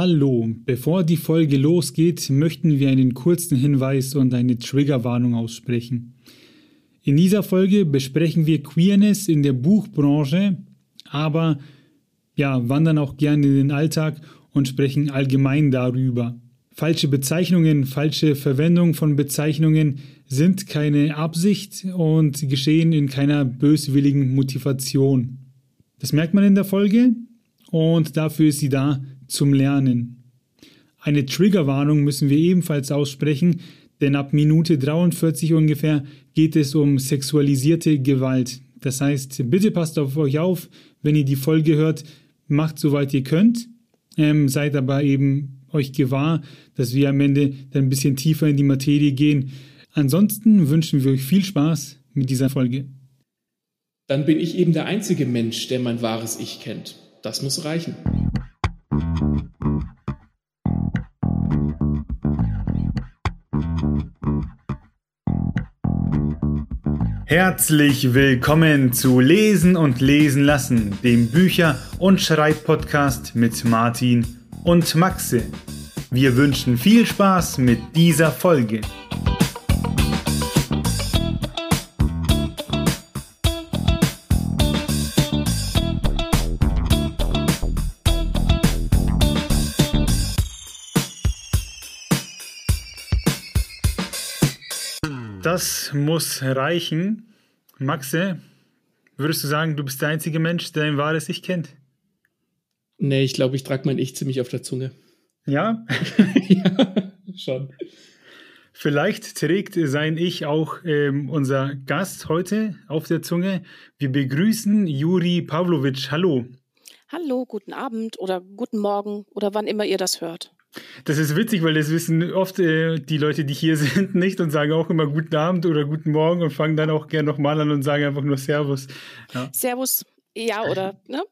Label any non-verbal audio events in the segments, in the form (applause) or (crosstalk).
Hallo, bevor die Folge losgeht, möchten wir einen kurzen Hinweis und eine Triggerwarnung aussprechen. In dieser Folge besprechen wir Queerness in der Buchbranche, aber ja, wandern auch gerne in den Alltag und sprechen allgemein darüber. Falsche Bezeichnungen, falsche Verwendung von Bezeichnungen sind keine Absicht und geschehen in keiner böswilligen Motivation. Das merkt man in der Folge und dafür ist sie da zum Lernen. Eine Triggerwarnung müssen wir ebenfalls aussprechen, denn ab Minute 43 ungefähr geht es um sexualisierte Gewalt. Das heißt, bitte passt auf euch auf, wenn ihr die Folge hört, macht soweit ihr könnt, ähm, seid aber eben euch gewahr, dass wir am Ende dann ein bisschen tiefer in die Materie gehen. Ansonsten wünschen wir euch viel Spaß mit dieser Folge. Dann bin ich eben der einzige Mensch, der mein wahres Ich kennt. Das muss reichen. Herzlich willkommen zu Lesen und Lesen lassen, dem Bücher- und Schreibpodcast mit Martin und Maxe. Wir wünschen viel Spaß mit dieser Folge. Das muss reichen. Maxe, würdest du sagen, du bist der einzige Mensch, der ein wahres Ich kennt? Nee, ich glaube, ich trage mein Ich ziemlich auf der Zunge. Ja? (laughs) ja, schon. Vielleicht trägt sein Ich auch ähm, unser Gast heute auf der Zunge. Wir begrüßen Juri Pavlovic. Hallo. Hallo, guten Abend oder guten Morgen oder wann immer ihr das hört. Das ist witzig, weil das wissen oft äh, die Leute, die hier (laughs) sind, nicht und sagen auch immer guten Abend oder guten Morgen und fangen dann auch gerne nochmal an und sagen einfach nur Servus. Ja. Servus, ja, oder, ne?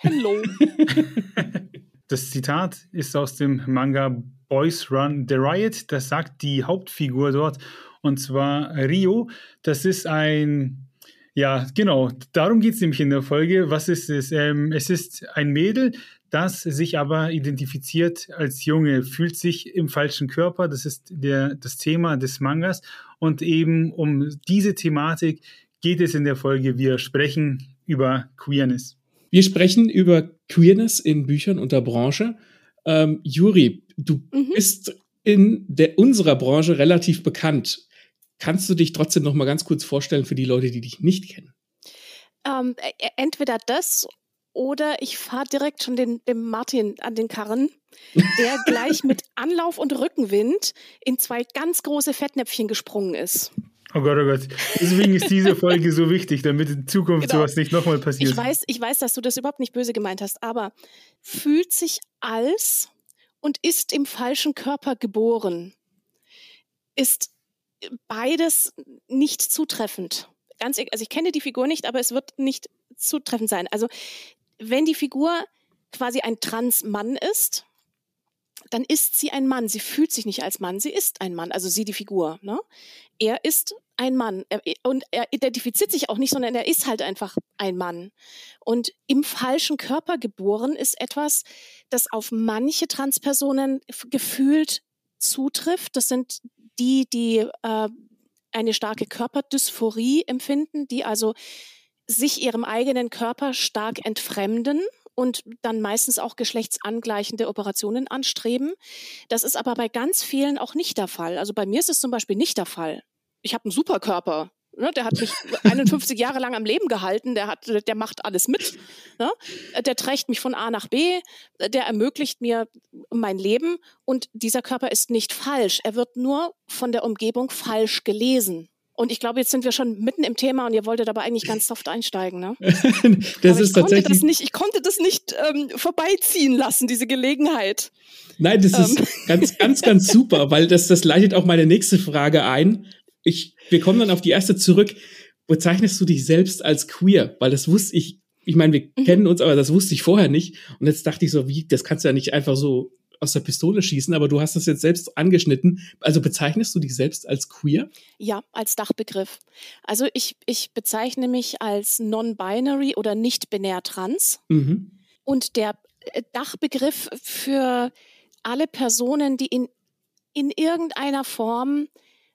Hello. (laughs) das Zitat ist aus dem Manga Boys Run the Riot. Das sagt die Hauptfigur dort und zwar Rio. Das ist ein ja, genau. Darum geht es nämlich in der Folge. Was ist es? Ähm, es ist ein Mädel, das sich aber identifiziert als Junge, fühlt sich im falschen Körper. Das ist der, das Thema des Mangas. Und eben um diese Thematik geht es in der Folge. Wir sprechen über Queerness. Wir sprechen über Queerness in Büchern und der Branche. Ähm, Juri, du mhm. bist in der, unserer Branche relativ bekannt. Kannst du dich trotzdem noch mal ganz kurz vorstellen für die Leute, die dich nicht kennen? Ähm, e, entweder das oder ich fahre direkt schon den, dem Martin an den Karren, der (laughs) gleich mit Anlauf und Rückenwind in zwei ganz große Fettnäpfchen gesprungen ist. Oh Gott, oh Gott. Deswegen ist diese Folge so wichtig, damit in Zukunft genau. sowas nicht nochmal passiert. Ich weiß, ich weiß, dass du das überhaupt nicht böse gemeint hast, aber fühlt sich als und ist im falschen Körper geboren, ist beides nicht zutreffend. Ganz, also ich kenne die Figur nicht, aber es wird nicht zutreffend sein. Also wenn die Figur quasi ein Transmann ist, dann ist sie ein Mann. Sie fühlt sich nicht als Mann, sie ist ein Mann. Also sie die Figur. Ne? Er ist ein Mann er, und er identifiziert sich auch nicht, sondern er ist halt einfach ein Mann. Und im falschen Körper geboren ist etwas, das auf manche Transpersonen gefühlt zutrifft. Das sind die, die äh, eine starke Körperdysphorie empfinden, die also sich ihrem eigenen Körper stark entfremden und dann meistens auch geschlechtsangleichende Operationen anstreben. Das ist aber bei ganz vielen auch nicht der Fall. Also bei mir ist es zum Beispiel nicht der Fall. Ich habe einen Superkörper. Ne, der hat mich (laughs) 51 Jahre lang am Leben gehalten, der, hat, der macht alles mit. Ne? Der trägt mich von A nach B, der ermöglicht mir mein Leben und dieser Körper ist nicht falsch. Er wird nur von der Umgebung falsch gelesen. Und ich glaube, jetzt sind wir schon mitten im Thema und ihr wolltet aber eigentlich ganz soft einsteigen, ne? (laughs) das aber ist ich tatsächlich. Konnte das nicht, ich konnte das nicht ähm, vorbeiziehen lassen, diese Gelegenheit. Nein, das ähm. ist (laughs) ganz, ganz, ganz super, weil das, das leitet auch meine nächste Frage ein. Ich, wir kommen dann auf die erste zurück. Bezeichnest du dich selbst als queer? Weil das wusste ich, ich meine, wir mhm. kennen uns, aber das wusste ich vorher nicht. Und jetzt dachte ich so, wie, das kannst du ja nicht einfach so aus der Pistole schießen, aber du hast das jetzt selbst angeschnitten. Also bezeichnest du dich selbst als queer? Ja, als Dachbegriff. Also ich, ich bezeichne mich als non-binary oder nicht binär trans. Mhm. Und der äh, Dachbegriff für alle Personen, die in, in irgendeiner Form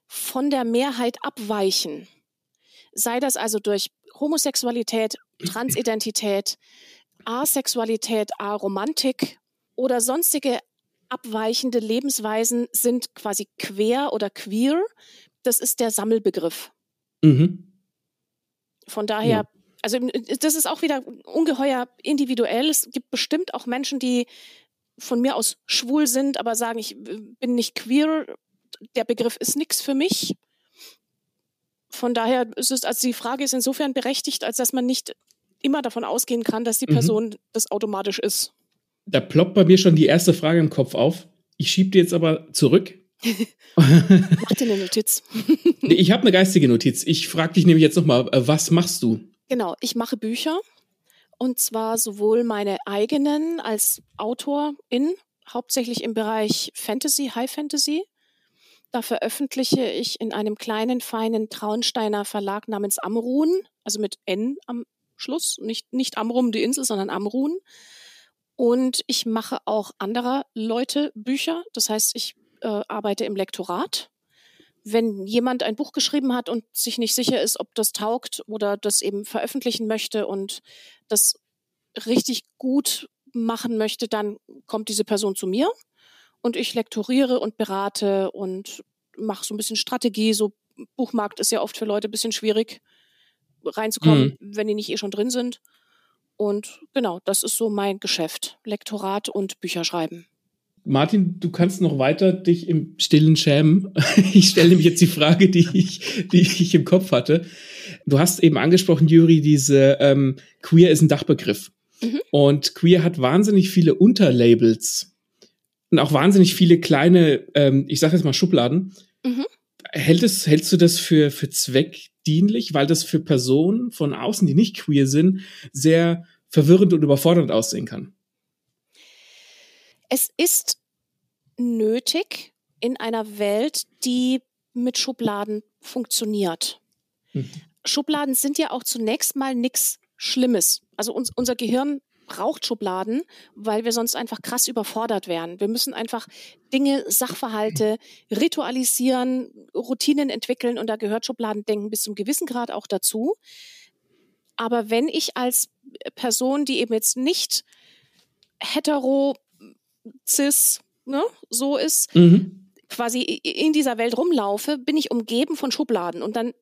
von der Mehrheit abweichen. Sei das also durch Homosexualität, Transidentität, Asexualität, Aromantik oder sonstige abweichende Lebensweisen sind quasi quer oder queer. Das ist der Sammelbegriff. Mhm. Von daher, ja. also das ist auch wieder ungeheuer individuell. Es gibt bestimmt auch Menschen, die von mir aus schwul sind, aber sagen, ich bin nicht queer. Der Begriff ist nichts für mich. Von daher ist es, also die Frage ist insofern berechtigt, als dass man nicht immer davon ausgehen kann, dass die mhm. Person mhm. das automatisch ist. Da ploppt bei mir schon die erste Frage im Kopf auf. Ich schiebe die jetzt aber zurück. (laughs) Mach dir eine Notiz. (laughs) nee, ich habe eine geistige Notiz. Ich frage dich nämlich jetzt nochmal, äh, was machst du? Genau, ich mache Bücher. Und zwar sowohl meine eigenen als Autorin, hauptsächlich im Bereich Fantasy, High Fantasy. Da veröffentliche ich in einem kleinen, feinen Traunsteiner Verlag namens Amrun, also mit N am Schluss, nicht, nicht Amrum die Insel, sondern Amrun. Und ich mache auch anderer Leute Bücher. Das heißt, ich äh, arbeite im Lektorat. Wenn jemand ein Buch geschrieben hat und sich nicht sicher ist, ob das taugt oder das eben veröffentlichen möchte und das richtig gut machen möchte, dann kommt diese Person zu mir und ich lektoriere und berate und mache so ein bisschen Strategie. So Buchmarkt ist ja oft für Leute ein bisschen schwierig reinzukommen, mhm. wenn die nicht eh schon drin sind. Und genau, das ist so mein Geschäft. Lektorat und Bücherschreiben. Martin, du kannst noch weiter dich im Stillen schämen. (laughs) Ich stelle nämlich jetzt die Frage, die ich, die ich im Kopf hatte. Du hast eben angesprochen, Juri, diese ähm, Queer ist ein Dachbegriff. Mhm. Und Queer hat wahnsinnig viele Unterlabels und auch wahnsinnig viele kleine, ähm, ich sage jetzt mal Schubladen. Mhm. Hält es, hältst du das für, für zweckdienlich, weil das für Personen von außen, die nicht queer sind, sehr verwirrend und überfordernd aussehen kann? Es ist nötig in einer Welt, die mit Schubladen funktioniert. Mhm. Schubladen sind ja auch zunächst mal nichts Schlimmes. Also uns, unser Gehirn braucht Schubladen, weil wir sonst einfach krass überfordert wären. Wir müssen einfach Dinge, Sachverhalte ritualisieren, Routinen entwickeln und da gehört Schubladendenken bis zum gewissen Grad auch dazu. Aber wenn ich als Person, die eben jetzt nicht hetero cis, ne, so ist, mhm. quasi in dieser Welt rumlaufe, bin ich umgeben von Schubladen. Und dann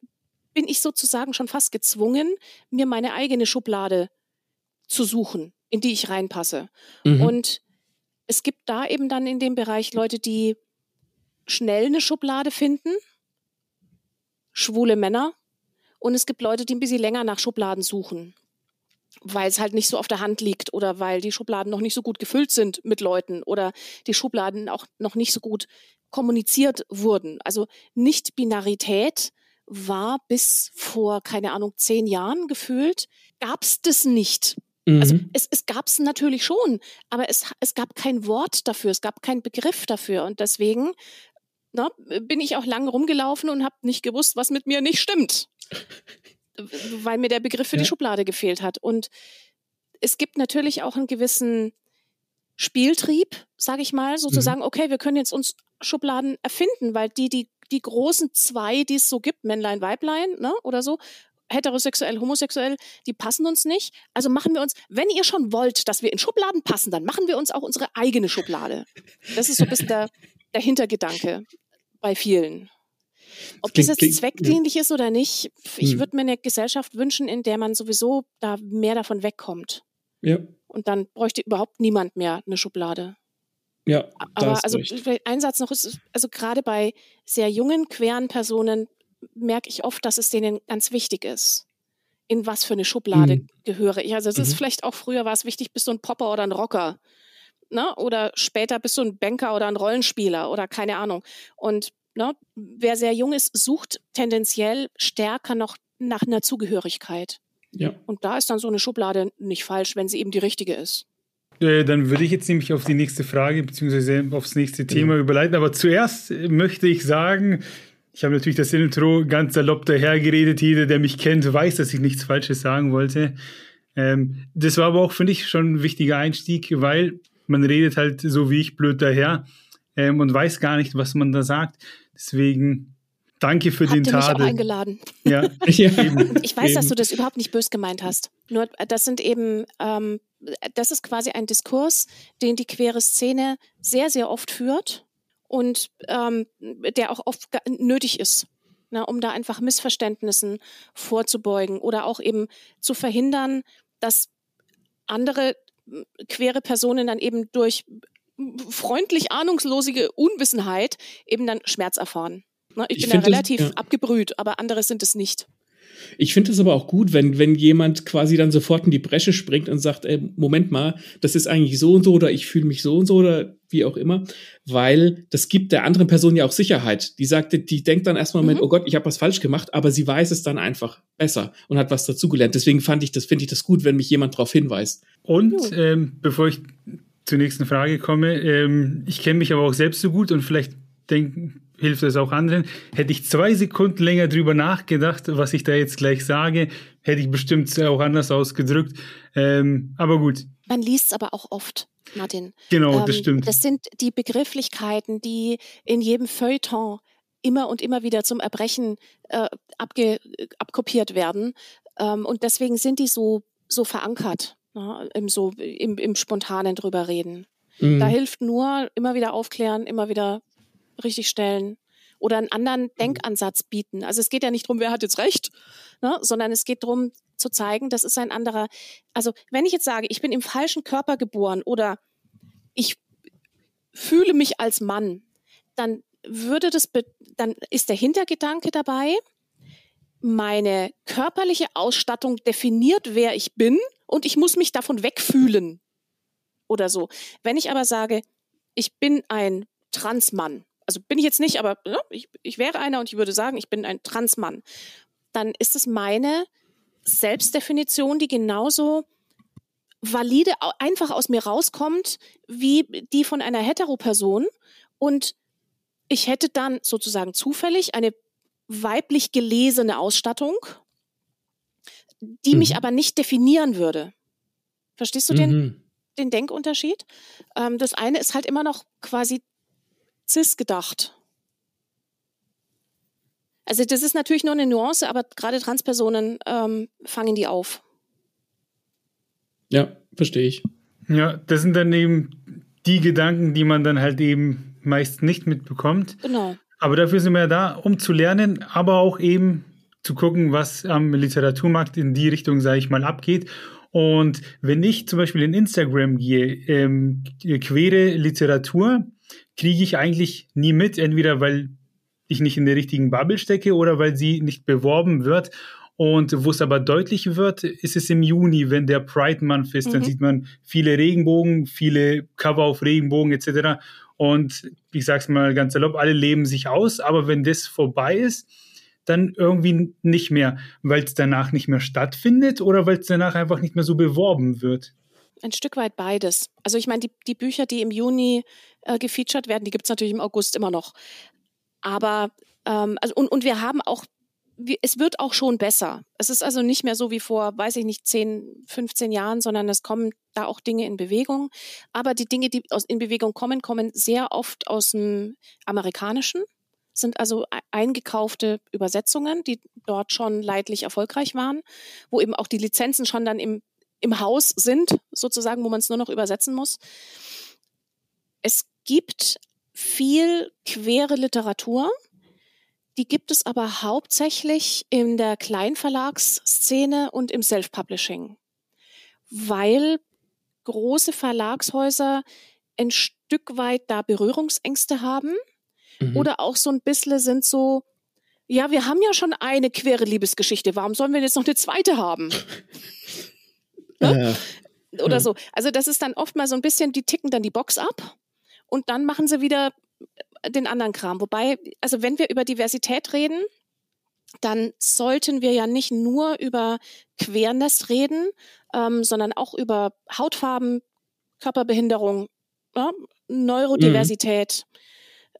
bin ich sozusagen schon fast gezwungen, mir meine eigene Schublade zu suchen, in die ich reinpasse. Mhm. Und es gibt da eben dann in dem Bereich Leute, die schnell eine Schublade finden, schwule Männer, und es gibt Leute, die ein bisschen länger nach Schubladen suchen weil es halt nicht so auf der Hand liegt oder weil die Schubladen noch nicht so gut gefüllt sind mit Leuten oder die Schubladen auch noch nicht so gut kommuniziert wurden. Also Nicht-Binarität war bis vor, keine Ahnung, zehn Jahren gefühlt, gab es das nicht. Mhm. Also es, es gab es natürlich schon, aber es, es gab kein Wort dafür, es gab keinen Begriff dafür. Und deswegen na, bin ich auch lange rumgelaufen und habe nicht gewusst, was mit mir nicht stimmt (laughs) weil mir der Begriff für ja. die Schublade gefehlt hat. Und es gibt natürlich auch einen gewissen Spieltrieb, sage ich mal, sozusagen, mhm. okay, wir können jetzt uns Schubladen erfinden, weil die, die, die großen zwei, die es so gibt, Männlein, Weiblein, ne, oder so, heterosexuell, homosexuell, die passen uns nicht. Also machen wir uns, wenn ihr schon wollt, dass wir in Schubladen passen, dann machen wir uns auch unsere eigene Schublade. Das ist so ein bisschen der, der Hintergedanke bei vielen. Ob klingt, das jetzt zweckdienlich ja. ist oder nicht, ich hm. würde mir eine Gesellschaft wünschen, in der man sowieso da mehr davon wegkommt. Ja. Und dann bräuchte überhaupt niemand mehr eine Schublade. Ja. Aber also ein Satz noch ist, also gerade bei sehr jungen, queeren Personen merke ich oft, dass es denen ganz wichtig ist. In was für eine Schublade mhm. gehöre ich. Also es mhm. ist vielleicht auch früher war es wichtig, bist du ein Popper oder ein Rocker. Ne? Oder später bist du ein Banker oder ein Rollenspieler oder keine Ahnung. Und Ne? Wer sehr jung ist, sucht tendenziell stärker noch nach einer Zugehörigkeit. Ja. Und da ist dann so eine Schublade nicht falsch, wenn sie eben die richtige ist. Äh, dann würde ich jetzt nämlich auf die nächste Frage bzw. aufs nächste Thema ja. überleiten. Aber zuerst möchte ich sagen, ich habe natürlich das Intro ganz salopp dahergeredet. Jeder, der mich kennt, weiß, dass ich nichts Falsches sagen wollte. Ähm, das war aber auch, finde ich, schon ein wichtiger Einstieg, weil man redet halt so wie ich blöd daher ähm, und weiß gar nicht, was man da sagt. Deswegen danke für Habt den ihr mich Tadel. auch eingeladen. Ja, (laughs) Ja. Ich weiß, dass du das überhaupt nicht bös gemeint hast. Nur äh, das sind eben, ähm, das ist quasi ein Diskurs, den die queere Szene sehr, sehr oft führt und ähm, der auch oft nötig ist, ne, um da einfach Missverständnissen vorzubeugen oder auch eben zu verhindern, dass andere m, queere Personen dann eben durch freundlich ahnungslosige Unwissenheit eben dann Schmerz erfahren. Ne, ich, Ich bin da find das- relativ ja. abgebrüht, aber andere sind es nicht. Ich finde es aber auch gut, wenn, wenn jemand quasi dann sofort in die Bresche springt und sagt, ey, Moment mal, das ist eigentlich so und so oder ich fühle mich so und so oder wie auch immer, weil das gibt der anderen Person ja auch Sicherheit. Die sagte, die denkt dann erstmal, Moment, Mhm. oh Gott, ich habe was falsch gemacht, aber sie weiß es dann einfach besser und hat was dazugelernt. Deswegen fand ich das, finde ich das gut, wenn mich jemand darauf hinweist. Und ähm, bevor ich zur nächsten Frage komme, ähm, ich kenne mich aber auch selbst so gut und vielleicht denken, hilft es auch anderen. Hätte ich zwei Sekunden länger drüber nachgedacht, was ich da jetzt gleich sage, hätte ich bestimmt auch anders ausgedrückt. Ähm, aber gut, Man liest es aber auch oft, Martin. genau, das Ähm, stimmt. Das sind die Begrifflichkeiten, die in jedem Feuilleton immer und immer wieder zum Erbrechen äh, abge, abkopiert werden. Ähm, und deswegen sind die so, so verankert, ne, im, so, im, im spontanen drüber reden. Mhm. Da hilft nur immer wieder aufklären, immer wieder richtig stellen oder einen anderen Denkansatz bieten. Also es geht ja nicht darum, wer hat jetzt recht, ne, sondern es geht darum zu zeigen, das ist ein anderer. Also wenn ich jetzt sage, ich bin im falschen Körper geboren oder ich fühle mich als Mann, dann würde das, dann ist der Hintergedanke dabei, meine körperliche Ausstattung definiert, wer ich bin und ich muss mich davon wegfühlen oder so. Wenn ich aber sage, ich bin ein Transmann, also bin ich jetzt nicht, aber ja, ich, ich wäre einer und ich würde sagen, ich bin ein Transmann, dann ist es meine Selbstdefinition, die genauso valide einfach aus mir rauskommt, wie die von einer Heteroperson. Und ich hätte dann sozusagen zufällig eine weiblich gelesene Ausstattung, die mich Mhm. aber nicht definieren würde. Verstehst du den, Mhm. den Denkunterschied? Ähm, das eine ist halt immer noch quasi cis gedacht. Also das ist natürlich nur eine Nuance, aber gerade Transpersonen ähm, fangen die auf. Ja, verstehe ich. Ja, das sind dann eben die Gedanken, die man dann halt eben meist nicht mitbekommt. Genau. Aber dafür sind wir ja da, um zu lernen, aber auch eben zu gucken, was am Literaturmarkt in die Richtung, sage ich mal, abgeht. Und wenn ich zum Beispiel in Instagram gehe, ähm, quere Literatur, kriege ich eigentlich nie mit, entweder weil ich nicht in der richtigen Bubble stecke oder weil sie nicht beworben wird. Und wo es aber deutlich wird, ist es im Juni, wenn der Pride Month ist. Dann Mhm. sieht man viele Regenbogen, viele Cover auf Regenbogen etc. Und ich sag's mal ganz salopp, alle leben sich aus, aber wenn das vorbei ist, dann irgendwie nicht mehr, weil es danach nicht mehr stattfindet oder weil es danach einfach nicht mehr so beworben wird. Ein Stück weit beides. Also ich meine, die, die Bücher, die im Juni äh, gefeatured werden, die gibt es natürlich im August immer noch. Aber ähm, also und, und wir haben auch, es wird auch schon besser. Es ist also nicht mehr so wie vor, weiß ich nicht, 10, 15 Jahren, sondern es kommen da auch Dinge in Bewegung. Aber die Dinge, die in Bewegung kommen, kommen sehr oft aus dem Amerikanischen, sind also e- eingekaufte Übersetzungen, die dort schon leidlich erfolgreich waren, wo eben auch die Lizenzen schon dann im im Haus sind, sozusagen, wo man es nur noch übersetzen muss. Es gibt viel quere Literatur, die gibt es aber hauptsächlich in der Kleinverlagsszene und im Self-Publishing, weil große Verlagshäuser ein Stück weit da Berührungsängste haben Mhm. oder auch so ein bisschen sind so, ja, wir haben ja schon eine quere Liebesgeschichte, warum sollen wir jetzt noch eine zweite haben? (laughs) Äh, oder Ja. so. Also das ist dann oft mal so ein bisschen, die ticken dann die Box ab und dann machen sie wieder den anderen Kram. Wobei, also wenn wir über Diversität reden, dann sollten wir ja nicht nur über Queerness reden, ähm, sondern auch über Hautfarben, Körperbehinderung, ja, Neurodiversität,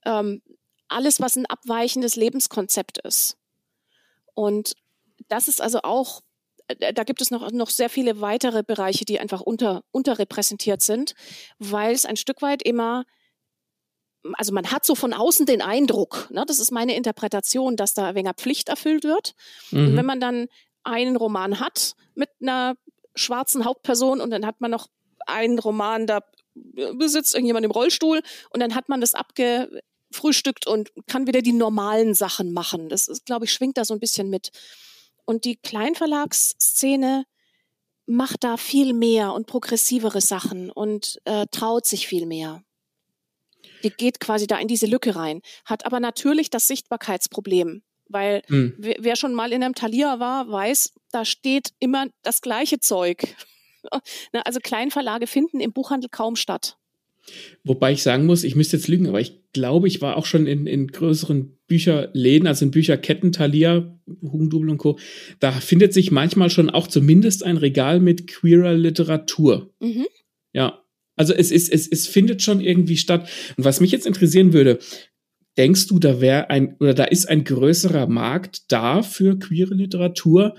ähm, alles, was ein abweichendes Lebenskonzept ist. Und das ist also auch äh, da gibt es noch, noch sehr viele weitere Bereiche, die einfach unter, unterrepräsentiert sind, weil es ein Stück weit immer also man hat so von außen den Eindruck, ne, das ist meine Interpretation, dass da weniger Pflicht erfüllt wird. Mhm. Und wenn man dann einen Roman hat mit einer schwarzen Hauptperson und dann hat man noch einen Roman, da besitzt irgendjemand im Rollstuhl und dann hat man das abgefrühstückt und kann wieder die normalen Sachen machen. Das ist, glaube ich, schwingt da so ein bisschen mit. Und die Kleinverlagsszene macht da viel mehr und progressivere Sachen und äh, traut sich viel mehr. Die geht quasi da in diese Lücke rein, hat aber natürlich das Sichtbarkeitsproblem, weil hm. wer schon mal in einem Talier war, weiß, da steht immer das gleiche Zeug. (laughs) also Kleinverlage finden im Buchhandel kaum statt. Wobei ich sagen muss, ich müsste jetzt lügen, aber ich glaube, ich war auch schon in, in größeren Bücherläden, also in Bücherketten, Thalia, Hugendubel und Co. Da findet sich manchmal schon auch zumindest ein Regal mit queerer Literatur. Mhm. Ja. Also es ist, es, es findet schon irgendwie statt. Und was mich jetzt interessieren würde, denkst du, da wäre ein, oder da ist ein größerer Markt da für queere Literatur?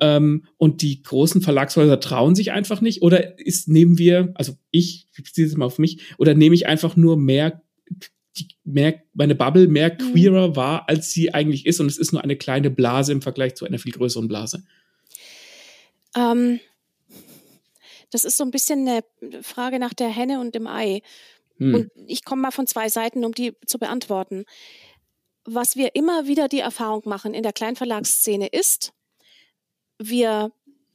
Ähm, und die großen Verlagshäuser trauen sich einfach nicht? Oder ist, nehmen wir, also ich, ich beziehe es mal auf mich, oder nehme ich einfach nur mehr, die, mehr, meine Bubble mehr mhm. queerer war, als sie eigentlich ist und es ist nur eine kleine Blase im Vergleich zu einer viel größeren Blase? Ähm, das ist so ein bisschen eine Frage nach der Henne und dem Ei. Hm. Und ich komme mal von zwei Seiten, um die zu beantworten. Was wir immer wieder die Erfahrung machen in der Kleinverlagsszene ist, wir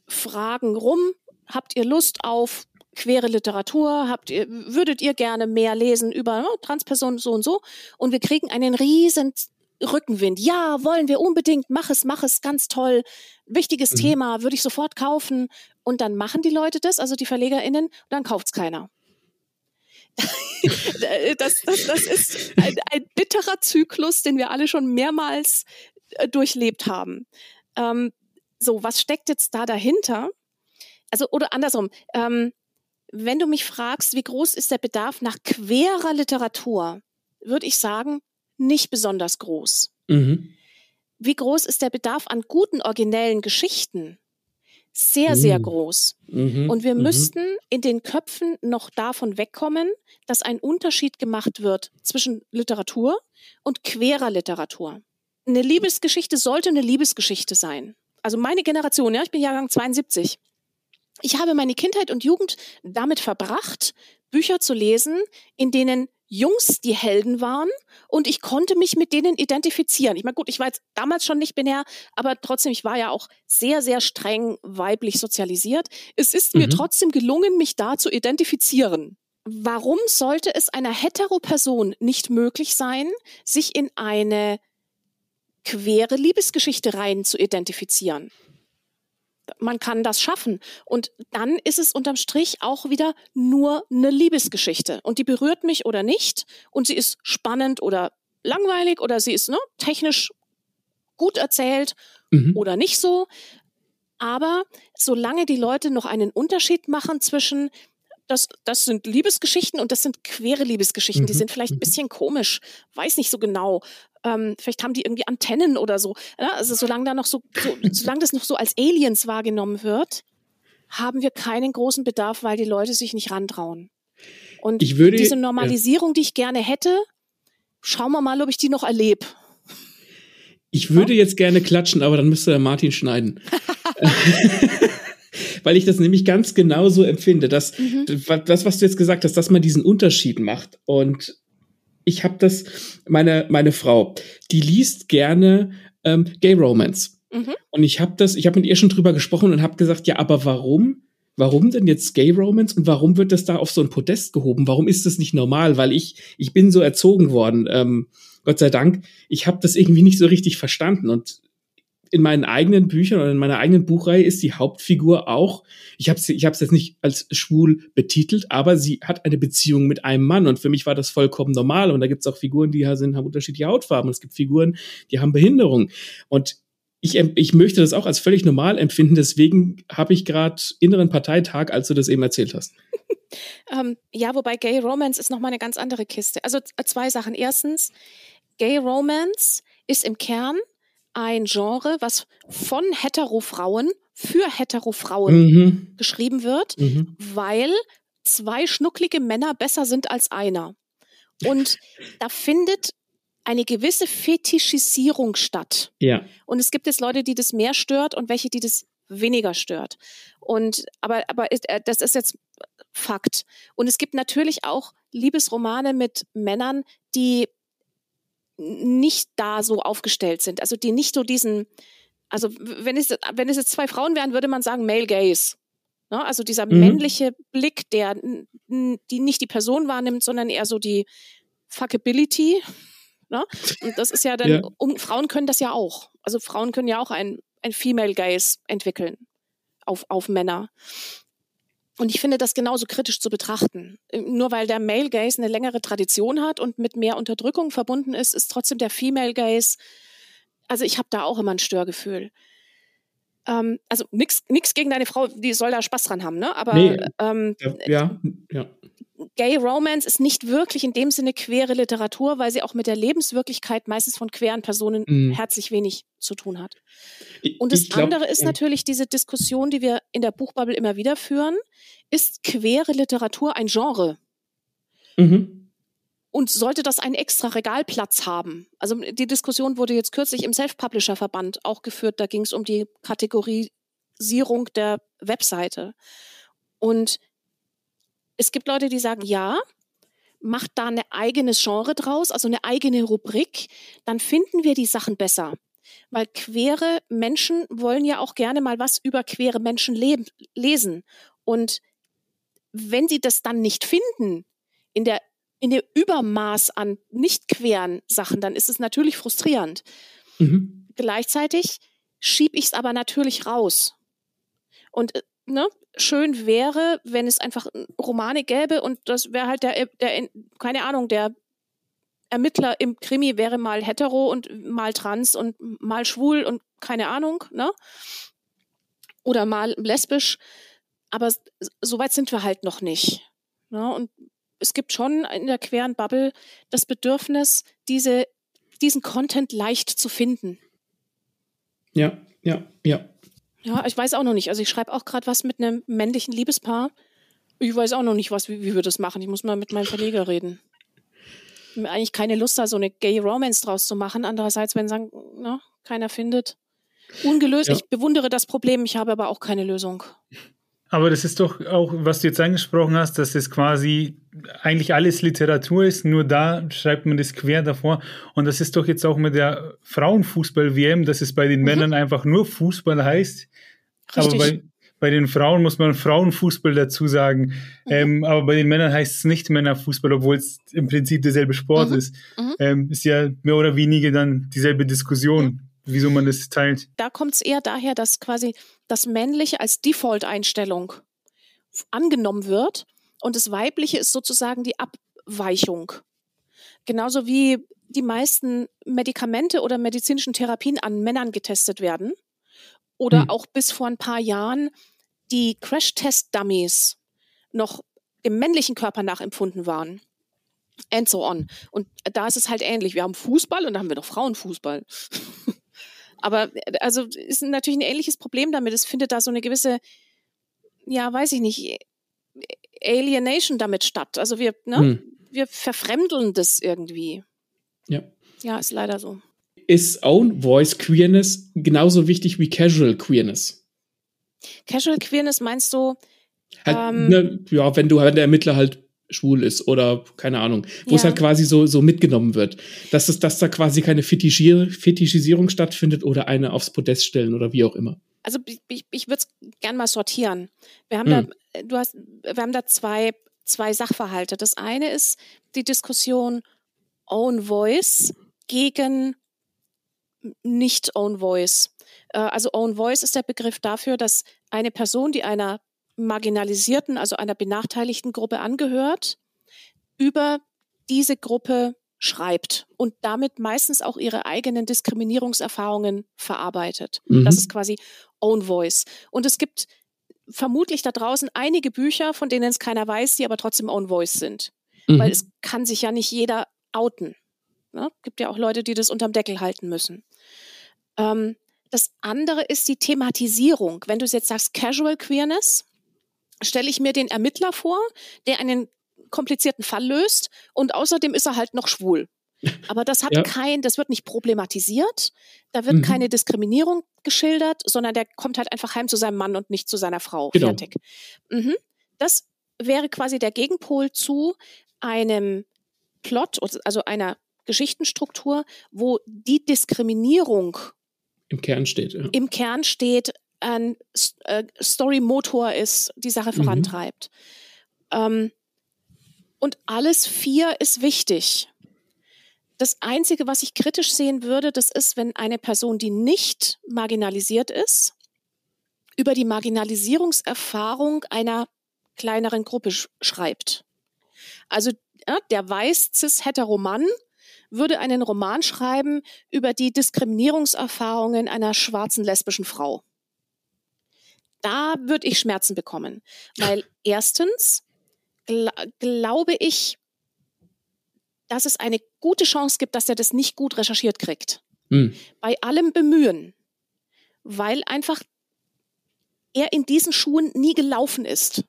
fragen rum, habt ihr Lust auf queere Literatur? Habt ihr, würdet ihr gerne mehr lesen über ne, Transpersonen so und so? Und wir kriegen einen riesen Rückenwind. Ja, wollen wir unbedingt, mach es, mach es, ganz toll. Wichtiges mhm. Thema, würde ich sofort kaufen. Und dann machen die Leute das, also die VerlegerInnen, und dann kauft's keiner. (laughs) das, das, das ist ein, ein, bitterer Zyklus, den wir alle schon mehrmals äh, durchlebt haben. Ähm, so, was steckt jetzt da dahinter? Also, oder andersrum, ähm, wenn du mich fragst, wie groß ist der Bedarf nach querer Literatur, würde ich sagen, nicht besonders groß. Mhm. Wie groß ist der Bedarf an guten, originellen Geschichten? Sehr, mhm. sehr groß. Mhm. Und wir mhm. müssten in den Köpfen noch davon wegkommen, dass ein Unterschied gemacht wird zwischen Literatur und querer Literatur. Eine Liebesgeschichte sollte eine Liebesgeschichte sein also meine Generation, ja, ich bin Jahrgang 72. Ich habe meine Kindheit und Jugend damit verbracht, Bücher zu lesen, in denen Jungs die Helden waren und ich konnte mich mit denen identifizieren. Ich meine, gut, ich war jetzt damals schon nicht binär, aber trotzdem, ich war ja auch sehr, sehr streng weiblich sozialisiert. Es ist mhm. mir trotzdem gelungen, mich da zu identifizieren. Warum sollte es einer Hetero-Person nicht möglich sein, sich in eine quere Liebesgeschichte rein zu identifizieren. Man kann das schaffen. Und dann ist es unterm Strich auch wieder nur eine Liebesgeschichte. Und die berührt mich oder nicht. Und sie ist spannend oder langweilig oder sie ist ne, technisch gut erzählt mhm. oder nicht so. Aber solange die Leute noch einen Unterschied machen zwischen das, das sind Liebesgeschichten und das sind quere Liebesgeschichten. Mhm. Die sind vielleicht ein mhm. bisschen komisch, weiß nicht so genau. Ähm, vielleicht haben die irgendwie Antennen oder so. Ja, also solange da noch so, so solange das noch so als Aliens wahrgenommen wird, haben wir keinen großen Bedarf, weil die Leute sich nicht rantrauen. Und würde, diese Normalisierung, ja. die ich gerne hätte, schauen wir mal, ob ich die noch erlebe. Ich würde ja? jetzt gerne klatschen, aber dann müsste der Martin schneiden. (laughs) (laughs) Weil ich das nämlich ganz genau so empfinde, dass mhm. das, was du jetzt gesagt hast, dass man diesen Unterschied macht. Und ich habe das, meine, meine Frau, die liest gerne ähm, Gay Romance. Mhm. Und ich habe das, ich habe mit ihr schon drüber gesprochen und habe gesagt, ja, aber warum? Warum denn jetzt Gay Romance und warum wird das da auf so ein Podest gehoben? Warum ist das nicht normal? Weil ich, ich bin so erzogen worden. Ähm, Gott sei Dank, ich habe das irgendwie nicht so richtig verstanden. Und in meinen eigenen Büchern oder in meiner eigenen Buchreihe ist die Hauptfigur auch, ich habe ich jetzt nicht als schwul betitelt, aber sie hat eine Beziehung mit einem Mann und für mich war das vollkommen normal und da gibt es auch Figuren, die sind, haben unterschiedliche Hautfarben und es gibt Figuren, die haben Behinderung und ich, ich möchte das auch als völlig normal empfinden, deswegen habe ich gerade inneren Parteitag, als du das eben erzählt hast. (laughs) ähm, ja, wobei Gay Romance ist nochmal eine ganz andere Kiste. Also zwei Sachen. Erstens, Gay Romance ist im Kern ein Genre, was von Hetero-Frauen für Hetero-Frauen mhm. geschrieben wird, mhm. weil zwei schnucklige Männer besser sind als einer. Und da findet eine gewisse Fetischisierung statt. Ja. Und es gibt jetzt Leute, die das mehr stört und welche, die das weniger stört. Und aber aber äh, das ist jetzt Fakt. Und es gibt natürlich auch Liebesromane mit Männern, die nicht da so aufgestellt sind, also die nicht so diesen, also wenn es wenn es jetzt zwei Frauen wären, würde man sagen Male Gaze. Ne? Also dieser mhm. männliche Blick, der die nicht die Person wahrnimmt, sondern eher so die Fuckability. (laughs) Ne? Und das ist ja dann, ja. Um, Frauen können das ja auch. Also Frauen können ja auch ein, ein Female Gaze entwickeln auf, auf Männer. Und ich finde das genauso kritisch zu betrachten. Nur weil der Male Gaze eine längere Tradition hat und mit mehr Unterdrückung verbunden ist, ist trotzdem der Female Gaze, also ich habe da auch immer ein Störgefühl. Ähm, also nichts gegen deine Frau, die soll da Spaß dran haben, ne? Aber nee, ähm, ja, ja. Gay Romance ist nicht wirklich in dem Sinne queere Literatur, weil sie auch mit der Lebenswirklichkeit meistens von queeren Personen mhm. herzlich wenig zu tun hat. Und das glaub, andere ist natürlich diese Diskussion, die wir in der Buchbubble immer wieder führen. Ist queere Literatur ein Genre? Mhm. Und sollte das einen extra Regalplatz haben? Also die Diskussion wurde jetzt kürzlich im Self-Publisher-Verband auch geführt. Da ging es um die Kategorisierung der Webseite. Und es gibt Leute, die sagen, ja, macht da eine eigenes Genre draus, also eine eigene Rubrik, dann finden wir die Sachen besser. Weil queere Menschen wollen ja auch gerne mal was über queere Menschen lesen. Und wenn sie das dann nicht finden, in der in der Übermaß an nicht queren Sachen, dann ist es natürlich frustrierend. Mhm. Gleichzeitig schiebe ich es aber natürlich raus. Und äh, ne, schön wäre, wenn es einfach Romane gäbe und das wäre halt der, der, keine Ahnung, der Ermittler im Krimi wäre mal hetero und mal trans und mal schwul und keine Ahnung, ne? Oder mal lesbisch. Aber so weit sind wir halt noch nicht. Ne? Und es gibt schon in der queeren Bubble das Bedürfnis, diese, diesen Content leicht zu finden. Ja, ja, ja. Ja, ich weiß auch noch nicht. Also ich schreibe auch gerade was mit einem männlichen Liebespaar. Ich weiß auch noch nicht, was, wie, wie wir das machen. Ich muss mal mit meinem Verleger reden. Ich habe eigentlich keine Lust, da so eine Gay Romance draus zu machen. Andererseits, wenn sagen, na, ne, keiner findet. Ungelöst. Ja. Ich bewundere das Problem, ich habe aber auch keine Lösung. Aber das ist doch auch, was du jetzt angesprochen hast, dass es quasi eigentlich alles Literatur ist, nur da schreibt man das quer davor. Und das ist doch jetzt auch mit der Frauenfußball-WM, dass es bei den mhm. Männern einfach nur Fußball heißt. Richtig. Aber bei, bei den Frauen muss man Frauenfußball dazu sagen. Mhm. Ähm, aber bei den Männern heißt es nicht Männerfußball, obwohl es im Prinzip derselbe Sport mhm. ist. Mhm. Ähm, ist ja mehr oder weniger dann dieselbe Diskussion. Wieso man das teilt. Da kommt es eher daher, dass quasi das Männliche als Default-Einstellung angenommen wird und das Weibliche ist sozusagen die Abweichung. Genauso wie die meisten Medikamente oder medizinischen Therapien an Männern getestet werden oder hm. auch bis vor ein paar Jahren die Crash-Test-Dummies noch dem männlichen Körper nachempfunden waren. And so on. Und da ist es halt ähnlich. Wir haben Fußball und da haben wir noch Frauenfußball. Aber also ist natürlich ein ähnliches Problem damit. Es findet da so eine gewisse, ja, weiß ich nicht, Alienation damit statt. Also wir, ne, hm. wir verfremdeln das irgendwie. Ja. Ja, ist leider so. Ist Own Voice Queerness genauso wichtig wie Casual Queerness? Casual Queerness meinst du? Halt, ähm, ne, ja, wenn du halt der Ermittler halt schwul ist oder keine Ahnung, wo ja. es halt quasi so, so mitgenommen wird. Dass, es, dass da quasi keine Fetischier Fetischisierung stattfindet oder eine aufs Podest stellen oder wie auch immer. Also ich, ich würde es gern mal sortieren. Wir haben hm. da, du hast, wir haben da zwei, zwei Sachverhalte. Das eine ist die Diskussion Own Voice gegen nicht Own Voice. Äh, also Own Voice ist der Begriff dafür, dass eine Person, die einer marginalisierten, also einer benachteiligten Gruppe angehört, über diese Gruppe schreibt und damit meistens auch ihre eigenen Diskriminierungserfahrungen verarbeitet. Mhm. Das ist quasi Own Voice. Und es gibt vermutlich da draußen einige Bücher, von denen es keiner weiß, die aber trotzdem Own Voice sind. Mhm. Weil es kann sich ja nicht jeder outen. Ne? Gibt ja auch Leute, die das unterm Deckel halten müssen. Ähm, Das andere ist die Thematisierung. Wenn du jetzt sagst Casual Queerness, stelle ich mir den Ermittler vor, der einen komplizierten Fall löst und außerdem ist er halt noch schwul. (laughs) Aber das hat ja. kein, das wird nicht problematisiert, da wird mhm. keine Diskriminierung geschildert, sondern der kommt halt einfach heim zu seinem Mann und nicht zu seiner Frau. Genau. Fertig. Mhm. Das wäre quasi der Gegenpol zu einem Plot, also einer Geschichtenstruktur, wo die Diskriminierung im Kern steht. Ja. Im Kern steht, ein äh, Story-Motor ist, die Sache mhm. vorantreibt. Ähm, und alles vier ist wichtig. Das Einzige, was ich kritisch sehen würde, das ist, wenn eine Person, die nicht marginalisiert ist, über die Marginalisierungserfahrung einer kleineren Gruppe sch schreibt. Also ja, der weiß cis-hetero-Mann würde einen Roman schreiben über die Diskriminierungserfahrungen einer schwarzen lesbischen Frau. Da würde ich Schmerzen bekommen, weil erstens gl glaube ich, dass es eine gute Chance gibt, dass er das nicht gut recherchiert kriegt. Mhm. Bei allem Bemühen, weil einfach er in diesen Schuhen nie gelaufen ist.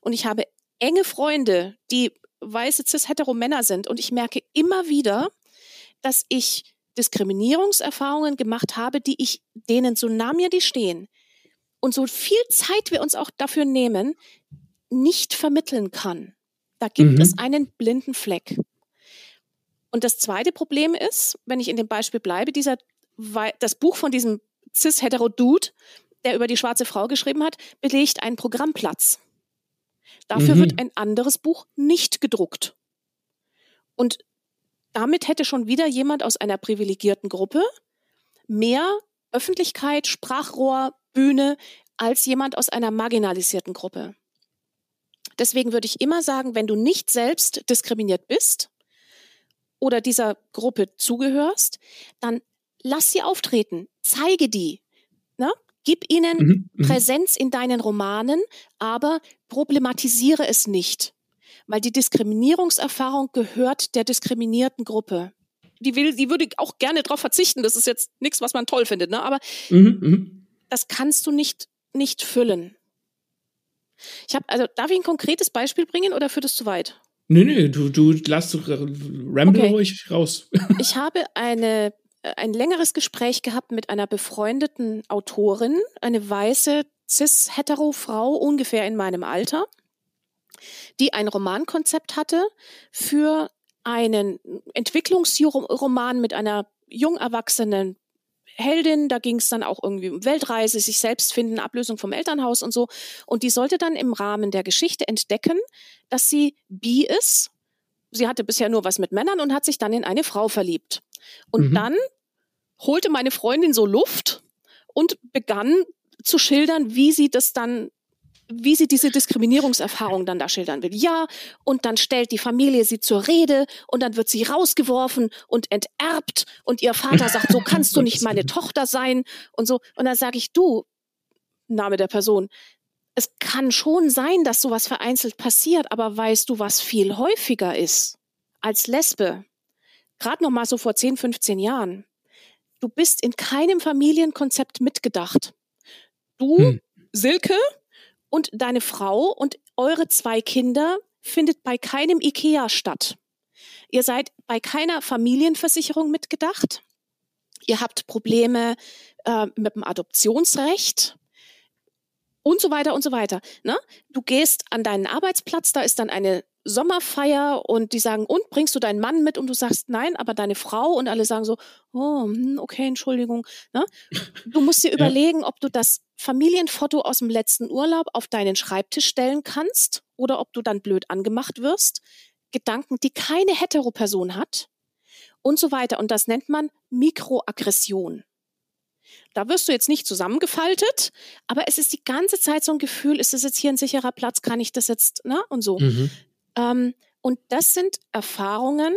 Und ich habe enge Freunde, die weiße cis-hetero-Männer sind. Und ich merke immer wieder, dass ich Diskriminierungserfahrungen gemacht habe, die ich denen so nah mir die stehen und so viel Zeit wir uns auch dafür nehmen, nicht vermitteln kann. Da gibt mhm. es einen blinden Fleck. Und das zweite Problem ist, wenn ich in dem Beispiel bleibe, dieser, das Buch von diesem cis-hetero-Dude, der über die schwarze Frau geschrieben hat, belegt einen Programmplatz. Dafür mhm. wird ein anderes Buch nicht gedruckt. Und damit hätte schon wieder jemand aus einer privilegierten Gruppe mehr Öffentlichkeit, Sprachrohr, Bühne als jemand aus einer marginalisierten Gruppe. Deswegen würde ich immer sagen, wenn du nicht selbst diskriminiert bist oder dieser Gruppe zugehörst, dann lass sie auftreten, zeige die, ne? gib ihnen mhm, mhm. Präsenz in deinen Romanen, aber problematisiere es nicht, weil die Diskriminierungserfahrung gehört der diskriminierten Gruppe. Die will, die würde auch gerne darauf verzichten. Das ist jetzt nichts, was man toll findet, ne? Aber mhm, mhm, das kannst du nicht nicht füllen. Ich habe, also darf ich ein konkretes Beispiel bringen oder führt es zu weit? Nee, nee, du, du lass du Ramble okay. ruhig raus. (laughs) ich habe eine, äh, ein längeres Gespräch gehabt mit einer befreundeten Autorin, eine weiße cis-hetero-Frau ungefähr in meinem Alter, die ein Romankonzept hatte für einen Entwicklungsroman mit einer jung erwachsenen Heldin, da ging es dann auch irgendwie um Weltreise, sich selbst finden, Ablösung vom Elternhaus und so. Und die sollte dann im Rahmen der Geschichte entdecken, dass sie bi ist. Sie hatte bisher nur was mit Männern und hat sich dann in eine Frau verliebt. Und mhm. dann holte meine Freundin so Luft und begann zu schildern, wie sie das dann wie sie diese Diskriminierungserfahrung dann da schildern will. Ja, und dann stellt die Familie sie zur Rede und dann wird sie rausgeworfen und enterbt und ihr Vater sagt, so kannst du nicht meine Tochter sein und so. Und dann sage ich, du, Name der Person, es kann schon sein, dass sowas vereinzelt passiert, aber weißt du, was viel häufiger ist als Lesbe? Gerade noch mal so vor 10, 15 Jahren. Du bist in keinem Familienkonzept mitgedacht. Du, hm. Silke, und deine Frau und eure zwei Kinder findet bei keinem IKEA statt. Ihr seid bei keiner Familienversicherung mitgedacht. Ihr habt Probleme äh, mit dem Adoptionsrecht und so weiter und so weiter. Ne? Du gehst an deinen Arbeitsplatz, da ist dann eine Sommerfeier und die sagen, und bringst du deinen Mann mit? Und du sagst nein, aber deine Frau und alle sagen so, oh, hm, okay, Entschuldigung. Ne? Du musst dir (laughs) ja. überlegen, ob du das Familienfoto aus dem letzten Urlaub auf deinen Schreibtisch stellen kannst oder ob du dann blöd angemacht wirst. Gedanken, die keine Heteroperson hat und so weiter. Und das nennt man Mikroaggression. Da wirst du jetzt nicht zusammengefaltet, aber es ist die ganze Zeit so ein Gefühl, ist das jetzt hier ein sicherer Platz, kann ich das jetzt, ne? Und so. Mhm. Ähm, und das sind Erfahrungen,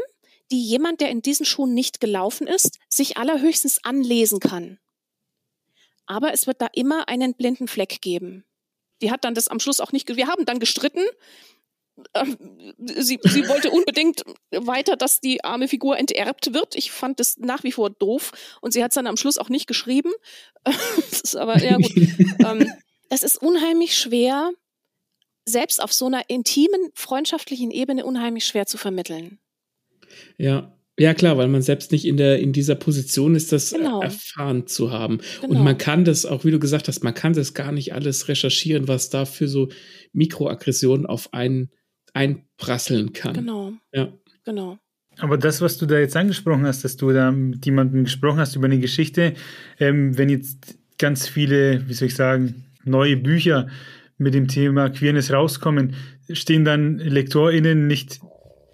die jemand, der in diesen Schuhen nicht gelaufen ist, sich allerhöchstens anlesen kann. Aber es wird da immer einen blinden Fleck geben. Die hat dann das am Schluss auch nicht, wir haben dann gestritten, äh, sie, sie wollte (laughs) unbedingt weiter, dass die arme Figur enterbt wird. Ich fand das nach wie vor doof und sie hat es dann am Schluss auch nicht geschrieben. (laughs) das ist aber, ja gut. (laughs) ähm, das ist unheimlich schwer, selbst auf so einer intimen, freundschaftlichen Ebene unheimlich schwer zu vermitteln. Ja, ja, klar, weil man selbst nicht in der in dieser Position ist, das genau. erfahren zu haben. Genau. Und man kann das auch, wie du gesagt hast, man kann das gar nicht alles recherchieren, was da für so Mikroaggressionen auf einen einprasseln kann. Genau. Ja. Genau. Aber das, was du da jetzt angesprochen hast, dass du da mit jemandem gesprochen hast über eine Geschichte, ähm, wenn jetzt ganz viele, wie soll ich sagen, neue Bücher mit dem Thema Queerness rauskommen, stehen dann LektorInnen nicht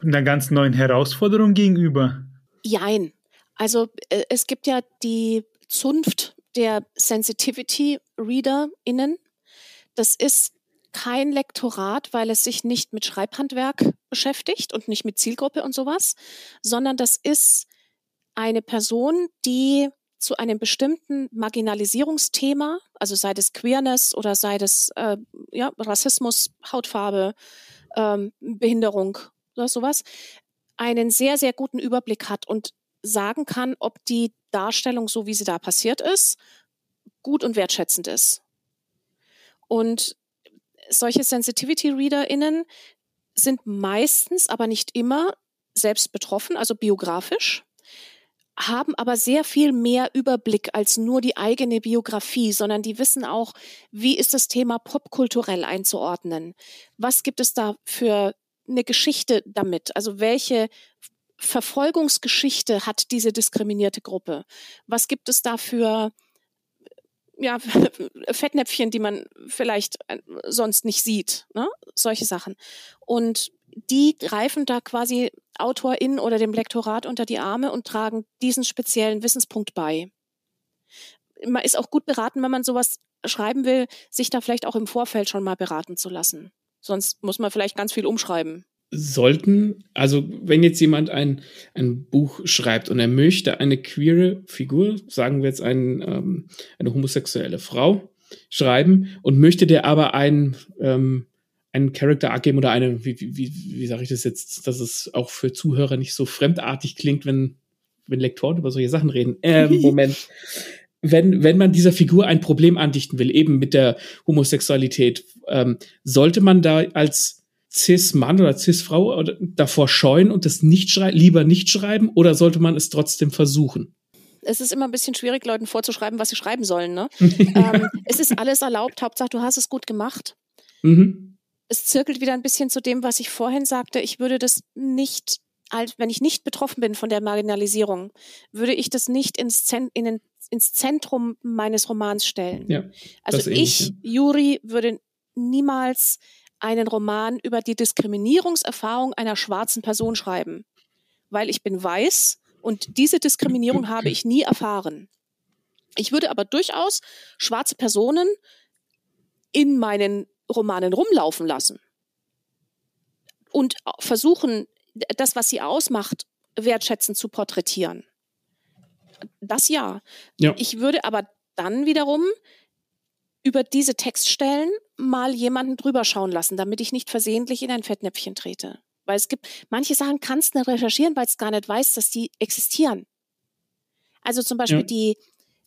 einer ganz neuen Herausforderung gegenüber? Jein. Also äh, es gibt ja die Zunft der Sensitivity ReaderInnen. Das ist kein Lektorat, weil es sich nicht mit Schreibhandwerk beschäftigt und nicht mit Zielgruppe und sowas, sondern das ist eine Person, die zu einem bestimmten Marginalisierungsthema, also sei das Queerness oder sei das äh, ja, Rassismus, Hautfarbe, ähm, Behinderung oder sowas, einen sehr, sehr guten Überblick hat und sagen kann, ob die Darstellung, so wie sie da passiert ist, gut und wertschätzend ist. Und solche Sensitivity-ReaderInnen sind meistens, aber nicht immer selbst betroffen, also biografisch, haben aber sehr viel mehr Überblick als nur die eigene Biografie, sondern die wissen auch, wie ist das Thema popkulturell einzuordnen? Was gibt es da für eine Geschichte damit? Also welche Verfolgungsgeschichte hat diese diskriminierte Gruppe? Was gibt es da für ja, (laughs) Fettnäpfchen, die man vielleicht äh, sonst nicht sieht, ne? solche Sachen. Und die greifen da quasi AutorInnen oder dem Lektorat unter die Arme und tragen diesen speziellen Wissenspunkt bei. Man ist auch gut beraten, wenn man sowas schreiben will, sich da vielleicht auch im Vorfeld schon mal beraten zu lassen. Sonst muss man vielleicht ganz viel umschreiben. Sollten, also wenn jetzt jemand ein, ein Buch schreibt und er möchte eine queere Figur, sagen wir jetzt ein, ähm, eine homosexuelle Frau, schreiben und möchte der aber einen, ähm, einen Charakter abgeben oder eine, wie, wie, wie, wie sage ich das jetzt, dass es auch für Zuhörer nicht so fremdartig klingt, wenn, wenn Lektoren über solche Sachen reden. Ähm, (laughs) Moment wenn, wenn man dieser Figur ein Problem andichten will, eben mit der Homosexualität, ähm, sollte man da als Cis-Mann oder Cis-Frau davor scheuen und das nicht schreiben, lieber nicht schreiben oder sollte man es trotzdem versuchen? Es ist immer ein bisschen schwierig, Leuten vorzuschreiben, was sie schreiben sollen. Ne? (laughs) ähm, es ist alles erlaubt, Hauptsache du hast es gut gemacht. Mhm. Es zirkelt wieder ein bisschen zu dem, was ich vorhin sagte. Ich würde das nicht, wenn ich nicht betroffen bin von der Marginalisierung, würde ich das nicht ins, Zent in den ins Zentrum meines Romans stellen. Ja, also ich. Juri, würde niemals einen Roman über die Diskriminierungserfahrung einer schwarzen Person schreiben, weil ich bin weiß und diese Diskriminierung habe ich nie erfahren. Ich würde aber durchaus schwarze Personen in meinen Romanen rumlaufen lassen und versuchen, das, was sie ausmacht, wertschätzend zu porträtieren. Das ja. ja. Ich würde aber dann wiederum über diese Textstellen mal jemanden drüber schauen lassen, damit ich nicht versehentlich in ein Fettnäpfchen trete. Weil es gibt, manche Sachen kannst du nicht recherchieren, weil es gar nicht weiß, dass die existieren. Also zum Beispiel ja. die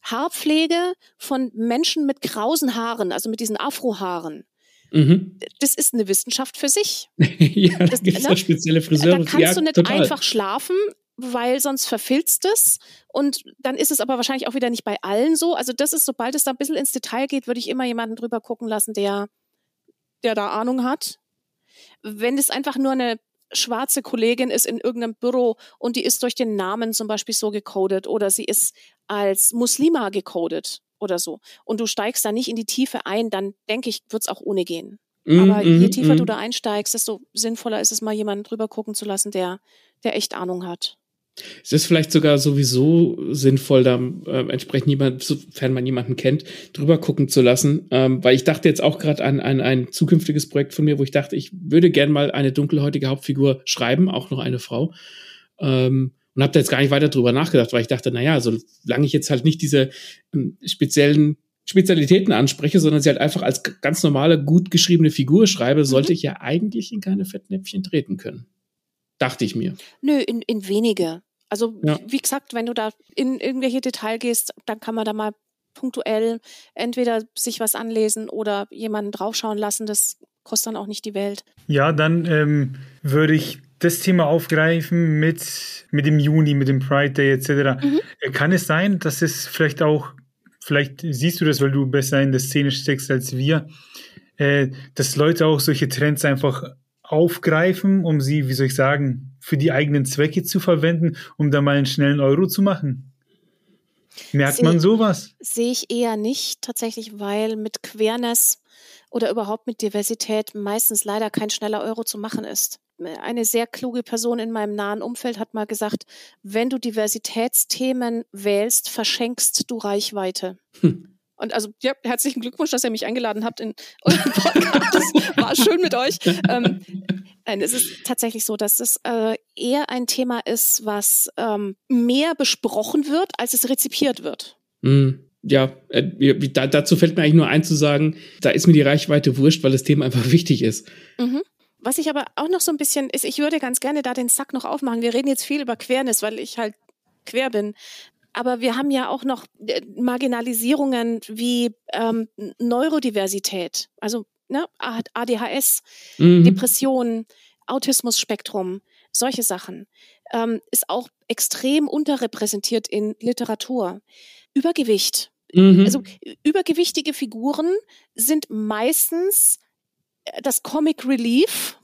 Haarpflege von Menschen mit krausen Haaren, also mit diesen Afrohaaren. Mhm. Das ist eine Wissenschaft für sich. (laughs) ja, das, gibt ne? spezielle Friseure. Da kannst ja, du nicht total. einfach schlafen weil sonst verfilzt es und dann ist es aber wahrscheinlich auch wieder nicht bei allen so. Also das ist, sobald es da ein bisschen ins Detail geht, würde ich immer jemanden drüber gucken lassen, der, der da Ahnung hat. Wenn es einfach nur eine schwarze Kollegin ist in irgendeinem Büro und die ist durch den Namen zum Beispiel so gecodet oder sie ist als Muslima gecodet oder so und du steigst da nicht in die Tiefe ein, dann denke ich, wird es auch ohne gehen. Mm, Aber je mm, tiefer mm. du da einsteigst, desto sinnvoller ist es mal jemanden drüber gucken zu lassen, der, der echt Ahnung hat. Es ist vielleicht sogar sowieso sinnvoll, da äh, entsprechend jemand, sofern man jemanden kennt, drüber gucken zu lassen. Ähm, weil ich dachte jetzt auch gerade an, an ein zukünftiges Projekt von mir, wo ich dachte, ich würde gern mal eine dunkelhäutige Hauptfigur schreiben, auch noch eine Frau. Ähm, und habe da jetzt gar nicht weiter drüber nachgedacht, weil ich dachte, naja, solange ich jetzt halt nicht diese ähm, speziellen Spezialitäten anspreche, sondern sie halt einfach als ganz normale, gut geschriebene Figur schreibe, sollte mhm. ich ja eigentlich in keine Fettnäpfchen treten können. Dachte ich mir. Nö, in, in wenige. Also, ja. wie gesagt, wenn du da in irgendwelche Detail gehst, dann kann man da mal punktuell entweder sich was anlesen oder jemanden draufschauen lassen. Das kostet dann auch nicht die Welt. Ja, dann ähm, würde ich das Thema aufgreifen mit, mit dem Juni, mit dem Pride Day etc. Mhm. Kann es sein, dass es vielleicht auch, vielleicht siehst du das, weil du besser in der Szene steckst als wir, äh, dass Leute auch solche Trends einfach aufgreifen, um sie, wie soll ich sagen, für die eigenen Zwecke zu verwenden, um da mal einen schnellen Euro zu machen? Merkt seh, man sowas? Sehe ich eher nicht tatsächlich, weil mit Queerness oder überhaupt mit Diversität meistens leider kein schneller Euro zu machen ist. Eine sehr kluge Person in meinem nahen Umfeld hat mal gesagt, wenn du Diversitätsthemen wählst, verschenkst du Reichweite. Hm. Und also, ja, herzlichen Glückwunsch, dass ihr mich eingeladen habt in euren Podcast. Das war schön mit euch. Ähm, nein, es ist tatsächlich so, dass es äh, eher ein Thema ist, was ähm, mehr besprochen wird, als es rezipiert wird. Mhm ja, äh, da, dazu fällt mir eigentlich nur ein zu sagen, da ist mir die Reichweite wurscht, weil das Thema einfach wichtig ist. Mhm. Was ich aber auch noch so ein bisschen ist, ich würde ganz gerne da den Sack noch aufmachen. Wir reden jetzt viel über Quernis, weil ich halt quer bin. Aber wir haben ja auch noch äh, Marginalisierungen wie ähm, Neurodiversität, also ne, ADHS, mhm. Depressionen, Autismus-Spektrum, solche Sachen. Ähm, ist auch extrem unterrepräsentiert in Literatur. Übergewicht. Mhm. Also übergewichtige Figuren sind meistens das Comic Relief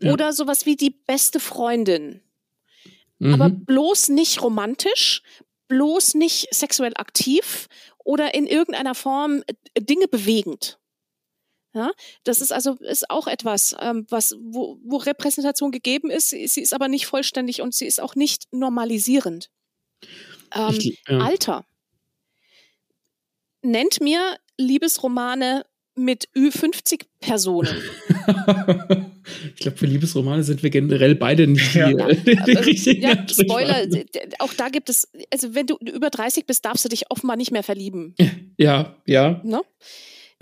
ja. oder sowas wie die beste Freundin. Mhm. Aber bloß nicht romantisch, bloß nicht sexuell aktiv oder in irgendeiner Form äh, Dinge bewegend. Ja, das ist also ist auch etwas, ähm, was wo, wo Repräsentation gegeben ist. Sie ist aber nicht vollständig und sie ist auch nicht normalisierend. Ähm, ich, ja. Alter nennt mir Liebesromane mit Ü50-Personen. (laughs) ich glaube, für Liebesromane sind wir generell beide nicht ja. die, ja, (laughs) die richtigen ja, Spoiler, auch da gibt es, also wenn du über 30 bist, darfst du dich offenbar nicht mehr verlieben. (laughs) Ja, ja. No?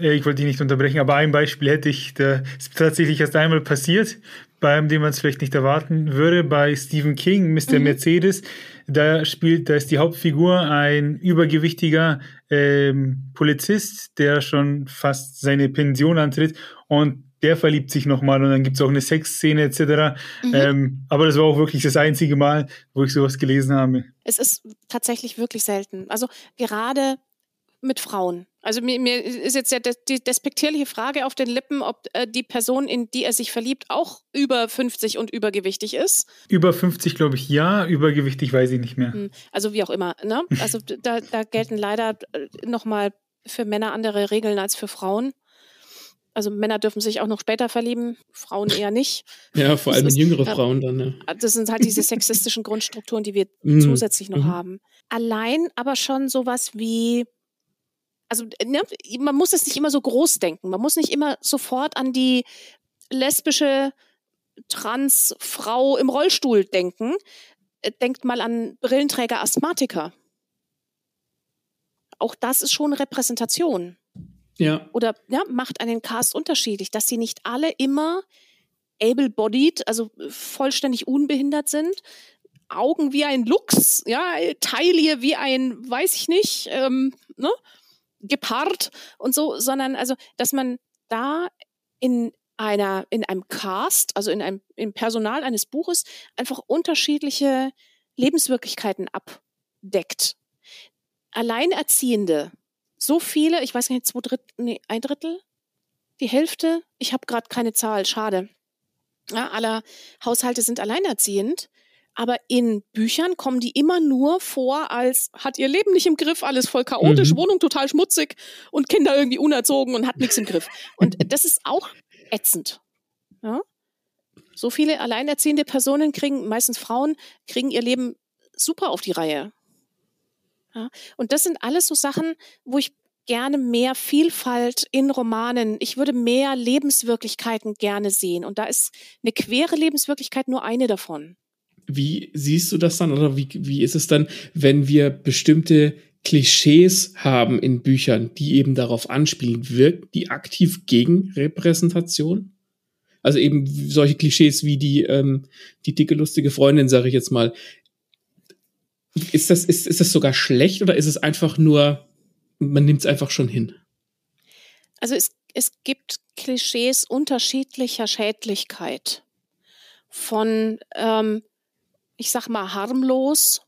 Äh, ich wollte dich nicht unterbrechen, aber ein Beispiel hätte ich, das ist tatsächlich erst einmal passiert, beim dem man es vielleicht nicht erwarten würde, bei Stephen King, Mr. Mhm. Mercedes. Da spielt, da ist die Hauptfigur ein übergewichtiger ähm, Polizist, der schon fast seine Pension antritt und der verliebt sich nochmal und dann gibt es auch eine Sexszene etc. Mhm. Ähm, aber das war auch wirklich das einzige Mal, wo ich sowas gelesen habe. Es ist tatsächlich wirklich selten. Also gerade mit Frauen. Also mir, mir ist jetzt ja die despektierliche Frage auf den Lippen, ob äh, die Person, in die er sich verliebt, auch über 50 und übergewichtig ist. Über 50 glaube ich ja, übergewichtig weiß ich nicht mehr. Hm, also wie auch immer. Ne? Also da, da gelten leider äh, nochmal für Männer andere Regeln als für Frauen. Also Männer dürfen sich auch noch später verlieben, Frauen eher nicht. (laughs) Ja, vor allem ist, jüngere äh, Frauen dann. Ja. Das sind halt diese sexistischen Grundstrukturen, die wir (laughs) mhm. zusätzlich noch mhm. haben. Allein aber schon sowas wie also ne, man muss es nicht immer so groß denken. Man muss nicht immer sofort an die lesbische Transfrau im Rollstuhl denken. Äh, denkt mal an Brillenträger Asthmatiker. Auch das ist schon Repräsentation. Ja. Oder ja, macht einen Cast unterschiedlich, dass sie nicht alle immer able-bodied, also vollständig unbehindert sind, Augen wie ein Luchs, ja, Taille wie ein, weiß ich nicht, ähm, ne? Gepaart und so, sondern also, dass man da in einer, in einem Cast, also in einem, im Personal eines Buches, einfach unterschiedliche Lebenswirklichkeiten abdeckt. Alleinerziehende, so viele, ich weiß nicht, zwei Drittel, nee, ein Drittel, die Hälfte, ich habe gerade keine Zahl, schade. Ja, aller Haushalte sind alleinerziehend aber in Büchern kommen die immer nur vor als hat ihr Leben nicht im Griff, alles voll chaotisch, mhm. Wohnung total schmutzig und Kinder irgendwie unerzogen und hat nichts im Griff. Und (laughs) das ist auch ätzend. Ja? So viele alleinerziehende Personen kriegen, meistens Frauen, kriegen ihr Leben super auf die Reihe. Ja? Und das sind alles so Sachen, wo ich gerne mehr Vielfalt in Romanen. Ich würde mehr Lebenswirklichkeiten gerne sehen. Und da ist eine quere Lebenswirklichkeit nur eine davon. Wie siehst du das dann oder wie, wie ist es dann, wenn wir bestimmte Klischees haben in Büchern, die eben darauf anspielen, wirkt die aktiv gegen Repräsentation? Also eben solche Klischees wie die, ähm, die dicke, lustige Freundin, sage ich jetzt mal. Ist das, ist, ist das sogar schlecht oder ist es einfach nur, man nimmt es einfach schon hin? Also es, es gibt Klischees unterschiedlicher Schädlichkeit. Von, ähm, ich sag mal, harmlos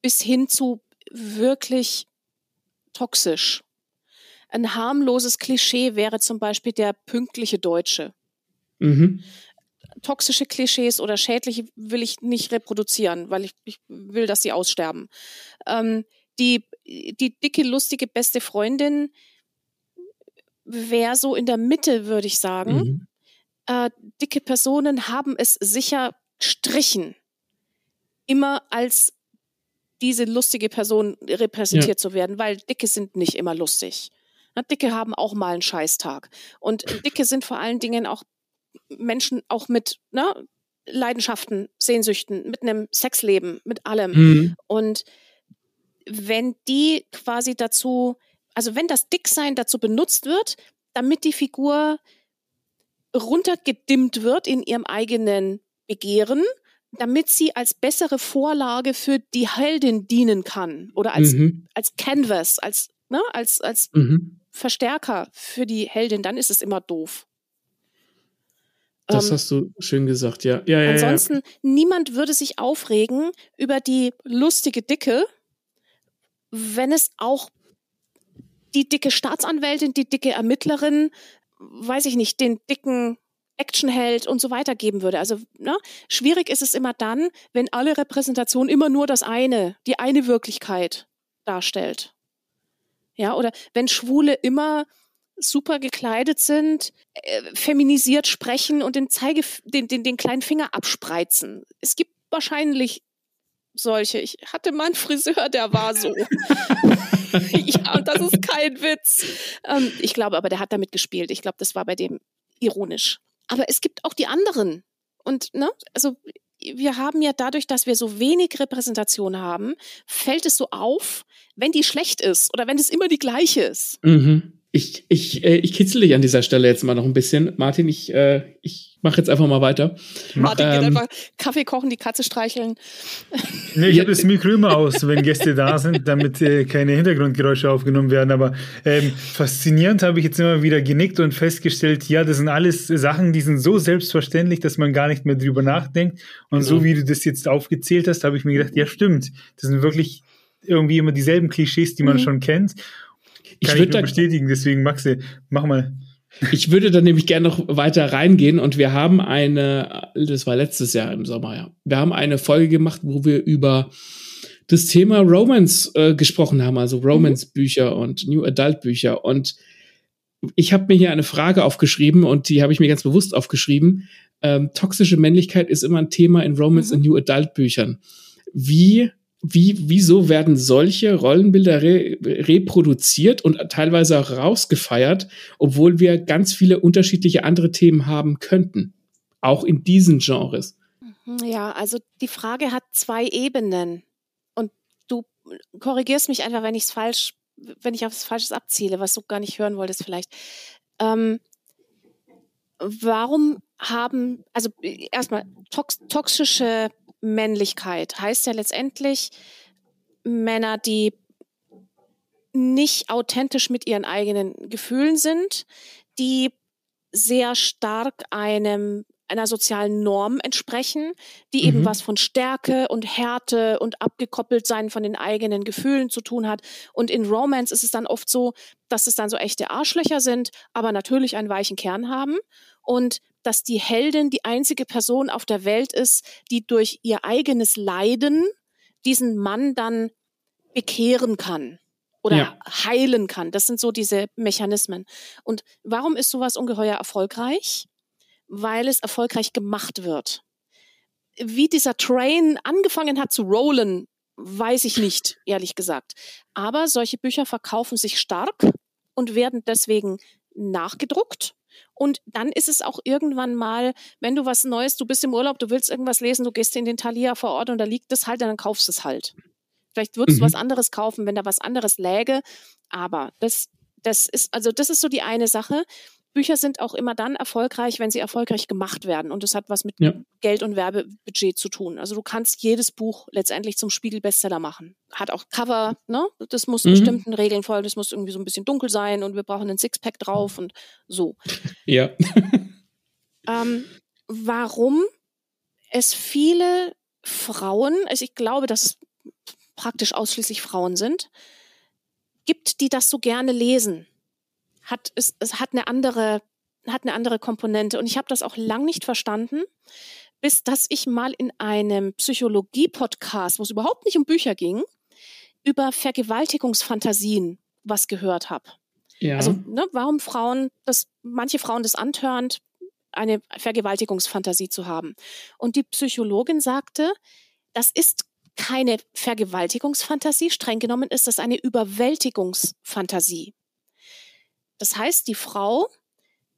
bis hin zu wirklich toxisch. Ein harmloses Klischee wäre zum Beispiel der pünktliche Deutsche. Mhm. Toxische Klischees oder schädliche will ich nicht reproduzieren, weil ich, ich will, dass sie aussterben. Ähm, die, die dicke, lustige beste Freundin wäre so in der Mitte, würde ich sagen. Mhm. Äh, dicke Personen haben es sicher strichen, immer als diese lustige Person repräsentiert ja. zu werden, weil Dicke sind nicht immer lustig. Na, Dicke haben auch mal einen Scheißtag. Und Dicke sind vor allen Dingen auch Menschen auch mit ne, Leidenschaften, Sehnsüchten, mit einem Sexleben, mit allem. Mhm. Und wenn die quasi dazu, also wenn das Dicksein dazu benutzt wird, damit die Figur runtergedimmt wird in ihrem eigenen Begehren, damit sie als bessere Vorlage für die Heldin dienen kann oder als, mhm. als Canvas, als, ne, als, als mhm. Verstärker für die Heldin, dann ist es immer doof. Das ähm, hast du schön gesagt, ja. ja, ja ansonsten, ja. niemand würde sich aufregen über die lustige Dicke, wenn es auch die dicke Staatsanwältin, die dicke Ermittlerin, weiß ich nicht, den dicken Actionheld und so weiter geben würde. Also ne, schwierig ist es immer dann, wenn alle Repräsentation immer nur das eine, die eine Wirklichkeit darstellt. Ja, oder wenn Schwule immer super gekleidet sind, äh, feminisiert sprechen und den Zeige, den, den, den kleinen Finger abspreizen. Es gibt wahrscheinlich solche. Ich hatte mal einen Friseur, der war so. (laughs) ja, und das ist kein Witz. Ähm, ich glaube aber, der hat damit gespielt. Ich glaube, das war bei dem ironisch. Aber es gibt auch die anderen. Und, ne, also wir haben ja dadurch, dass wir so wenig Repräsentation haben, fällt es so auf, wenn die schlecht ist oder wenn es immer die gleiche ist. Mhm. Ich, ich, äh, ich kitzel dich an dieser Stelle jetzt mal noch ein bisschen. Martin, ich, äh, ich mache jetzt einfach mal weiter. Martin ähm, geht einfach Kaffee kochen, die Katze streicheln. Nee, ich habe das Mikro immer aus, wenn Gäste da sind, damit äh, keine Hintergrundgeräusche aufgenommen werden. Aber ähm, faszinierend habe ich jetzt immer wieder genickt und festgestellt, ja, das sind alles Sachen, die sind so selbstverständlich, dass man gar nicht mehr drüber nachdenkt. Und genau. so wie du das jetzt aufgezählt hast, habe ich mir gedacht, ja, stimmt. Das sind wirklich irgendwie immer dieselben Klischees, die man mhm. schon kennt. Kann ich, ich würde bestätigen, deswegen Maxi, mach mal. Ich würde da nämlich gerne noch weiter reingehen und wir haben eine, das war letztes Jahr im Sommer, ja. Wir haben eine Folge gemacht, wo wir über das Thema Romance äh, gesprochen haben, also Romance-Bücher und New Adult-Bücher. Und ich habe mir hier eine Frage aufgeschrieben und die habe ich mir ganz bewusst aufgeschrieben. Ähm, toxische Männlichkeit ist immer ein Thema in Romance- mhm. und New Adult-Büchern. Wie wie, wieso werden solche Rollenbilder re reproduziert und teilweise auch rausgefeiert, obwohl wir ganz viele unterschiedliche andere Themen haben könnten, auch in diesen Genres? Mhm, ja, also die Frage hat zwei Ebenen und du korrigierst mich einfach, wenn ich es falsch, wenn ich auf Falsches abziele, was du gar nicht hören wolltest vielleicht. Ähm, warum haben, also erstmal tox toxische Männlichkeit heißt ja letztendlich Männer, die nicht authentisch mit ihren eigenen Gefühlen sind, die sehr stark einem einer sozialen Norm entsprechen, die mhm. eben was von Stärke und Härte und abgekoppelt sein von den eigenen Gefühlen zu tun hat. Und in Romance ist es dann oft so, dass es dann so echte Arschlöcher sind, aber natürlich einen weichen Kern haben. Und dass die Heldin die einzige Person auf der Welt ist, die durch ihr eigenes Leiden diesen Mann dann bekehren kann oder ja. heilen kann. Das sind so diese Mechanismen. Und warum ist sowas ungeheuer erfolgreich? Weil es erfolgreich gemacht wird. Wie dieser Train angefangen hat zu rollen, weiß ich nicht, ehrlich gesagt. Aber solche Bücher verkaufen sich stark und werden deswegen nachgedruckt und dann ist es auch irgendwann mal, wenn du was Neues, du bist im Urlaub, du willst irgendwas lesen, du gehst in den Thalia vor Ort und da liegt das halt, dann kaufst du es halt. Vielleicht würdest mhm. du was anderes kaufen, wenn da was anderes läge. Aber das, das ist, also das ist so die eine Sache. Bücher sind auch immer dann erfolgreich, wenn sie erfolgreich gemacht werden. Und das hat was mit ja. Geld und Werbebudget zu tun. Also du kannst jedes Buch letztendlich zum Spiegel-Bestseller machen. Hat auch Cover, ne? Das muss mhm. bestimmten Regeln folgen. Das muss irgendwie so ein bisschen dunkel sein und wir brauchen einen Sixpack drauf und so. (laughs) Ja. (laughs) ähm, warum es viele Frauen, also ich glaube, dass es praktisch ausschließlich Frauen sind, gibt, die das so gerne lesen hat es, es hat eine andere hat eine andere Komponente und ich habe das auch lang nicht verstanden, bis dass ich mal in einem Psychologie-Podcast, wo es überhaupt nicht um Bücher ging, über Vergewaltigungsfantasien was gehört habe. Ja. Also ne, warum Frauen, das manche Frauen das antörend, eine Vergewaltigungsfantasie zu haben. Und die Psychologin sagte, das ist keine Vergewaltigungsfantasie, streng genommen ist das eine Überwältigungsfantasie. Das heißt, die Frau,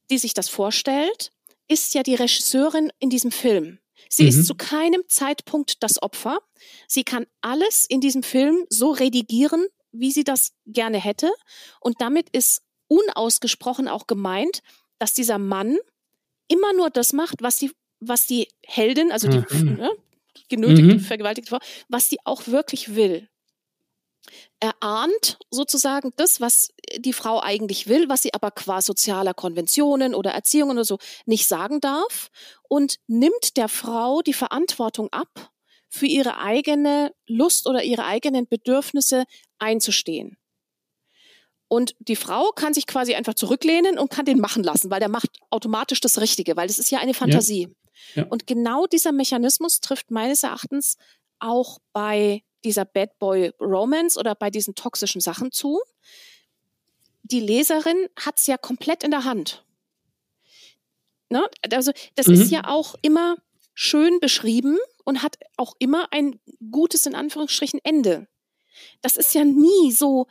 die sich das vorstellt, ist ja die Regisseurin in diesem Film. Sie mhm. ist zu keinem Zeitpunkt das Opfer. Sie kann alles in diesem Film so redigieren, wie sie das gerne hätte. Und damit ist unausgesprochen auch gemeint, dass dieser Mann immer nur das macht, was die, was die Heldin, also die mhm. ne, genötigte, mhm. vergewaltigte Frau, was sie auch wirklich will. Er ahnt sozusagen das, was die Frau eigentlich will, was sie aber qua sozialer Konventionen oder Erziehungen oder so nicht sagen darf und nimmt der Frau die Verantwortung ab, für ihre eigene Lust oder ihre eigenen Bedürfnisse einzustehen. Und die Frau kann sich quasi einfach zurücklehnen und kann den machen lassen, weil der macht automatisch das Richtige, weil das ist ja eine Fantasie. Ja. Ja. Und genau dieser Mechanismus trifft meines Erachtens auch bei dieser Bad Boy Romance oder bei diesen toxischen Sachen zu. Die Leserin hat es ja komplett in der Hand. Ne? Also das mhm. ist ja auch immer schön beschrieben und hat auch immer ein gutes, in Anführungsstrichen, Ende. Das ist ja nie so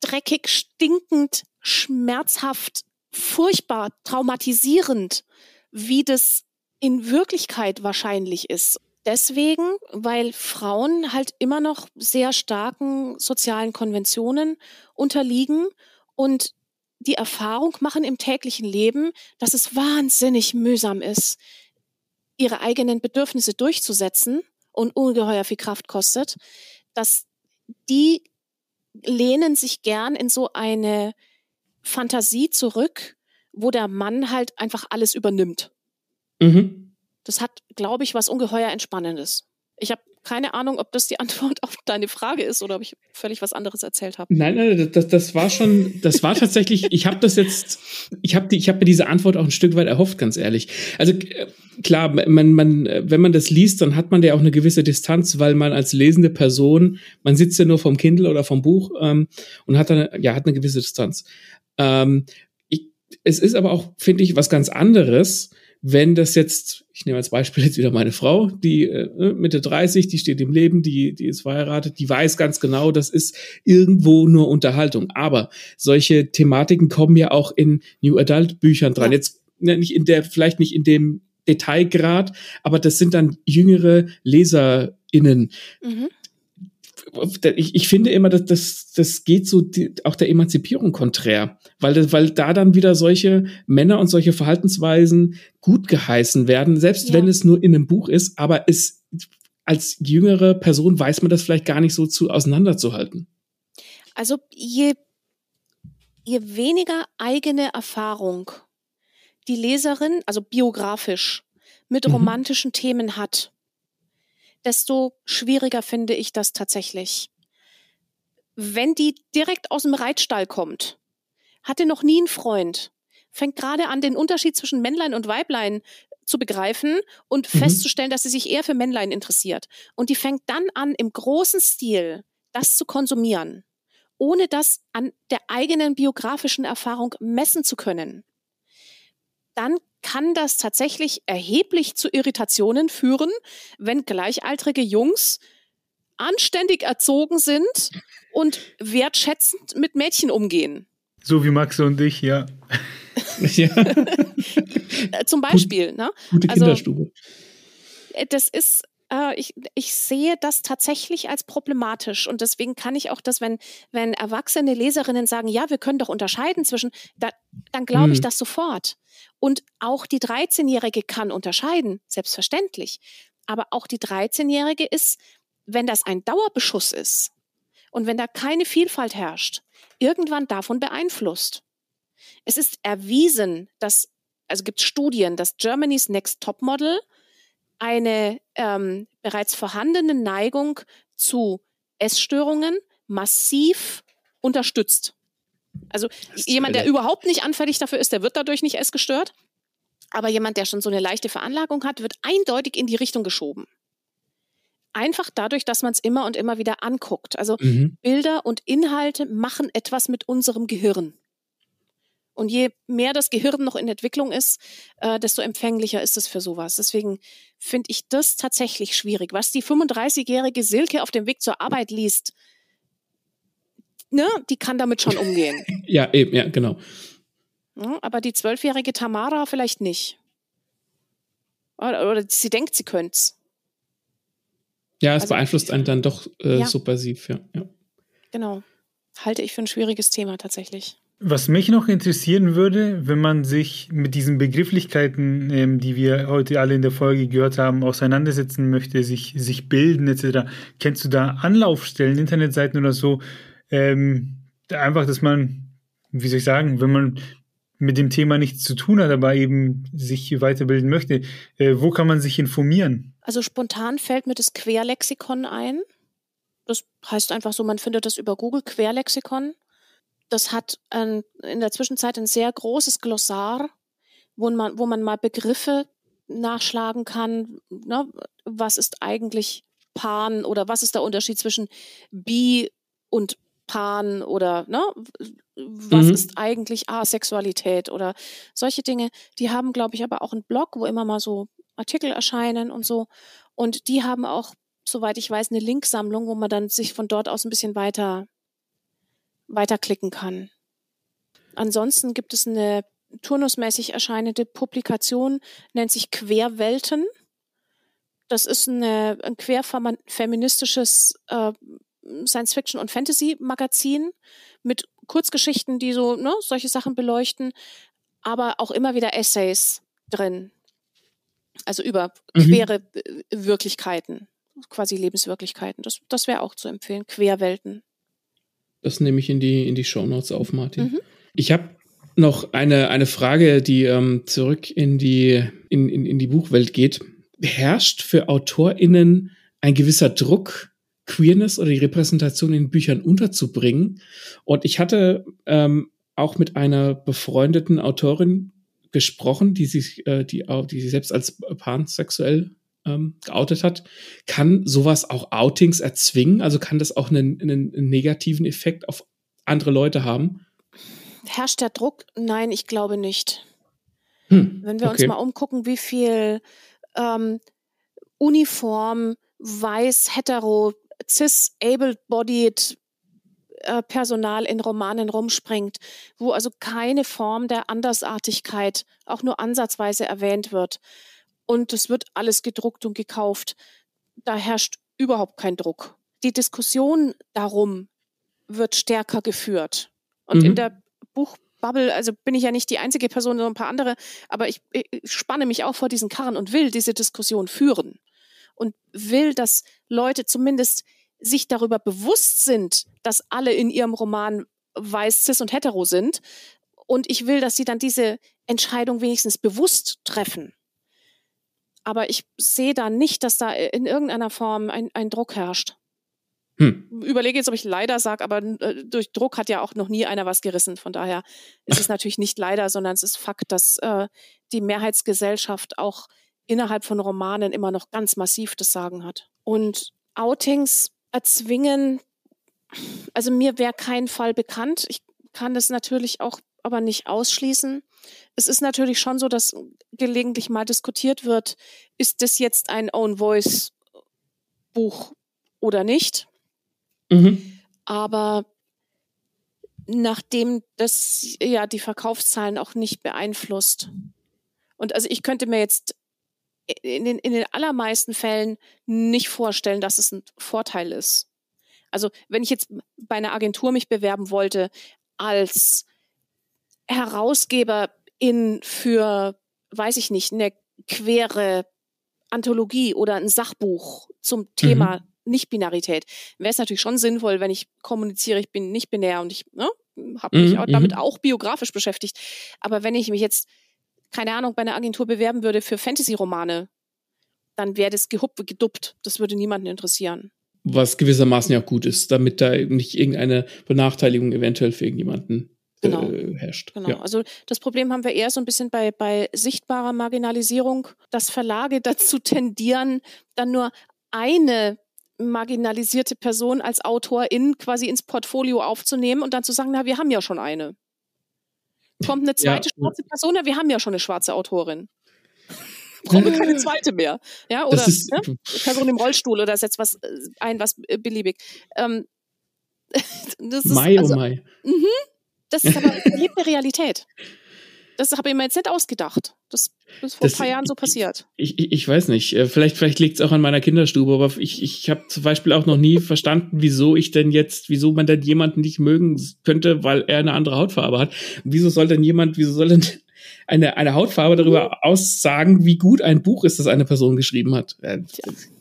dreckig, stinkend, schmerzhaft, furchtbar, traumatisierend, wie das in Wirklichkeit wahrscheinlich ist deswegen, weil Frauen halt immer noch sehr starken sozialen Konventionen unterliegen und die Erfahrung machen im täglichen Leben, dass es wahnsinnig mühsam ist, ihre eigenen Bedürfnisse durchzusetzen und ungeheuer viel Kraft kostet, dass die lehnen sich gern in so eine Fantasie zurück, wo der Mann halt einfach alles übernimmt. Mhm. Das hat, glaube ich, was ungeheuer Entspannendes. Ich habe keine Ahnung, ob das die (laughs) Antwort auf deine Frage ist oder ob ich völlig was anderes erzählt habe. Nein, nein, das, das war schon, das war tatsächlich, ich habe das jetzt, ich habe ich hab mir diese Antwort auch ein Stück weit erhofft, ganz ehrlich. Also klar, man, man, wenn man das liest, dann hat man ja auch eine gewisse Distanz, weil man als lesende Person, man sitzt ja nur vom Kindle oder vom Buch ähm, und hat dann, ja, hat eine gewisse Distanz. Ähm, ich, es ist aber auch, finde ich, was ganz anderes, wenn das jetzt, ich nehme als Beispiel jetzt wieder meine Frau, die äh, Mitte 30, die steht im Leben, die, die ist verheiratet, die weiß ganz genau, das ist irgendwo nur Unterhaltung. Aber solche Thematiken kommen ja auch in New Adult Büchern dran. Ja. Jetzt ne, nicht in der, vielleicht nicht in dem Detailgrad, aber das sind dann jüngere LeserInnen. Mhm ich, ich finde immer, dass das, das geht so die, auch der Emanzipierung konträr, weil, weil da dann wieder solche Männer und solche Verhaltensweisen gut geheißen werden, selbst ja. wenn es nur in einem Buch ist, aber es als jüngere Person weiß man das vielleicht gar nicht so zu auseinanderzuhalten. Also je, je weniger eigene Erfahrung die Leserin, also biografisch, mit mhm. romantischen mhm. Themen hat, desto schwieriger finde ich das tatsächlich. Wenn die direkt aus dem Reitstall kommt, hatte noch nie einen Freund, fängt gerade an, den Unterschied zwischen Männlein und Weiblein zu begreifen und mhm. festzustellen, dass sie sich eher für Männlein interessiert. Und die fängt dann an, im großen Stil das zu konsumieren, ohne das an der eigenen biografischen Erfahrung messen zu können. Dann kann das tatsächlich erheblich zu Irritationen führen, wenn gleichaltrige Jungs anständig erzogen sind und wertschätzend mit Mädchen umgehen. So wie Max und ich, ja. (laughs) ja. Zum Beispiel. Gut, ne? Gute also, Kinderstube. Äh, das ist, äh, ich, ich sehe das tatsächlich als problematisch und deswegen kann ich auch das, wenn, wenn erwachsene Leserinnen sagen, ja, wir können doch unterscheiden zwischen, da, dann glaube ich mhm. das sofort. Und auch die 13-Jährige kann unterscheiden, selbstverständlich. Aber auch die 13-Jährige ist, wenn das ein Dauerbeschuss ist und wenn da keine Vielfalt herrscht, irgendwann davon beeinflusst. Es ist erwiesen, dass, also gibt Studien, dass Germany's Next Top Model eine ähm, bereits vorhandene Neigung zu Essstörungen massiv unterstützt. Also jemand, der überhaupt nicht anfällig dafür ist, der wird dadurch nicht essgestört. Aber jemand, der schon so eine leichte Veranlagung hat, wird eindeutig in die Richtung geschoben. Einfach dadurch, dass man es immer und immer wieder anguckt. Also mhm. Bilder und Inhalte machen etwas mit unserem Gehirn. Und je mehr das Gehirn noch in Entwicklung ist, äh, desto empfänglicher ist es für sowas. Deswegen finde ich das tatsächlich schwierig. Was die 35-jährige Silke auf dem Weg zur Arbeit liest, ne, die kann damit schon umgehen. (laughs) ja, eben, ja, genau. Ja, aber die zwölfjährige Tamara vielleicht nicht. Oder, oder sie denkt, sie könnte es. Ja, es also, beeinflusst einen dann doch äh, ja. subversiv, ja, ja. Genau. Halte ich für ein schwieriges Thema tatsächlich. Was mich noch interessieren würde, wenn man sich mit diesen Begrifflichkeiten, ähm, die wir heute alle in der Folge gehört haben, auseinandersetzen möchte, sich, sich bilden etc., kennst du da Anlaufstellen, Internetseiten oder so? Ähm, einfach, dass man, wie soll ich sagen, wenn man mit dem Thema nichts zu tun hat, aber eben sich weiterbilden möchte, äh, wo kann man sich informieren? Also spontan fällt mir das Querlexikon ein. Das heißt einfach so, man findet das über Google Querlexikon. Das hat ein, in der Zwischenzeit ein sehr großes Glossar, wo man, wo man mal Begriffe nachschlagen kann. Ne? Was ist eigentlich Pan oder was ist der Unterschied zwischen Bi und Pan oder ne, was mhm. ist eigentlich Asexualität oder solche Dinge. Die haben, glaube ich, aber auch einen Blog, wo immer mal so Artikel erscheinen und so. Und die haben auch, soweit ich weiß, eine Linksammlung, wo man dann sich von dort aus ein bisschen weiter weiterklicken kann. Ansonsten gibt es eine turnusmäßig erscheinende Publikation, nennt sich Querwelten. Das ist eine, ein querfeministisches äh, Science-Fiction- und Fantasy-Magazin mit Kurzgeschichten, die so ne, solche Sachen beleuchten, aber auch immer wieder Essays drin. Also über mhm. quere äh, Wirklichkeiten, quasi Lebenswirklichkeiten. Das, das wäre auch zu empfehlen. Querwelten. Das nehme ich in die, in die Shownotes auf, Martin. Mhm. Ich habe noch eine, eine Frage, die ähm, zurück in die, in, in, in die Buchwelt geht. Herrscht für AutorInnen ein gewisser Druck, Queerness oder die Repräsentation in Büchern unterzubringen? Und ich hatte ähm, auch mit einer befreundeten Autorin gesprochen, die sich, äh, die, die sich selbst als pansexuell ähm, geoutet hat, kann sowas auch Outings erzwingen? Also kann das auch einen, einen negativen Effekt auf andere Leute haben? Herrscht der Druck? Nein, ich glaube nicht. Hm, Wenn wir okay. uns mal umgucken, wie viel ähm, Uniform, weiß, hetero, cis, able-bodied äh, Personal in Romanen rumspringt, wo also keine Form der Andersartigkeit auch nur ansatzweise erwähnt wird und es wird alles gedruckt und gekauft. Da herrscht überhaupt kein Druck. Die Diskussion darum wird stärker geführt. Und mhm. in der Buchbubble, also bin ich ja nicht die einzige Person, sondern ein paar andere, aber ich, ich spanne mich auch vor diesen Karren und will diese Diskussion führen. Und will, dass Leute zumindest sich darüber bewusst sind, dass alle in ihrem Roman weiß, cis und hetero sind. Und ich will, dass sie dann diese Entscheidung wenigstens bewusst treffen. Aber ich sehe da nicht, dass da in irgendeiner Form ein, ein Druck herrscht. Hm. Überlege jetzt, ob ich leider sage, aber äh, durch Druck hat ja auch noch nie einer was gerissen. Von daher ist es (laughs) natürlich nicht leider, sondern es ist Fakt, dass äh, die Mehrheitsgesellschaft auch innerhalb von Romanen immer noch ganz massiv das Sagen hat. Und Outings erzwingen, also mir wäre kein Fall bekannt. Ich kann das natürlich auch aber nicht ausschließen. Es ist natürlich schon so, dass gelegentlich mal diskutiert wird, ist das jetzt ein Own Voice Buch oder nicht? Mhm. Aber nachdem das ja die Verkaufszahlen auch nicht beeinflusst. Und also ich könnte mir jetzt in den, in den allermeisten Fällen nicht vorstellen, dass es ein Vorteil ist. Also wenn ich jetzt bei einer Agentur mich bewerben wollte als Herausgeber in für, weiß ich nicht, eine quere Anthologie oder ein Sachbuch zum Thema mhm. Nicht-Binarität, wäre es natürlich schon sinnvoll, wenn ich kommuniziere, ich bin nicht binär und ich ne, habe mich mhm. damit mhm. auch biografisch beschäftigt. Aber wenn ich mich jetzt, keine Ahnung, bei einer Agentur bewerben würde für Fantasy-Romane, dann wäre das gehupt, geduppt. Das würde niemanden interessieren. Was gewissermaßen ja auch gut ist, damit da nicht irgendeine Benachteiligung eventuell für irgendjemanden genau. äh, herrscht. Genau. Ja. Also das Problem haben wir eher so ein bisschen bei, bei sichtbarer Marginalisierung, dass Verlage (laughs) dazu tendieren, dann nur eine marginalisierte Person als Autorin quasi ins Portfolio aufzunehmen und dann zu sagen, na, wir haben ja schon eine. Kommt eine (laughs) zweite ja. schwarze Person, na, wir haben ja schon eine schwarze Autorin. (laughs) Brauchen wir keine zweite mehr. Ja, oder ist, ja, Person im Rollstuhl oder setzt was äh, ein, was äh, beliebig. Ähm, das ist, Mai, oh also, oh Mai. Mhm, das ist aber (laughs) erlebte Realität. Das habe ich mir jetzt nicht ausgedacht. Das ist vor das, ein paar Jahren so passiert. Ich, ich, ich weiß nicht. Äh, vielleicht, vielleicht liegt es auch an meiner Kinderstube, aber ich, ich habe zum Beispiel auch noch nie verstanden, wieso ich denn jetzt, wieso man denn jemanden nicht mögen könnte, weil er eine andere Hautfarbe hat. Wieso soll denn jemand, wieso soll denn (laughs) eine, eine Hautfarbe darüber aussagen, wie gut ein Buch ist, das eine Person geschrieben hat? Ja,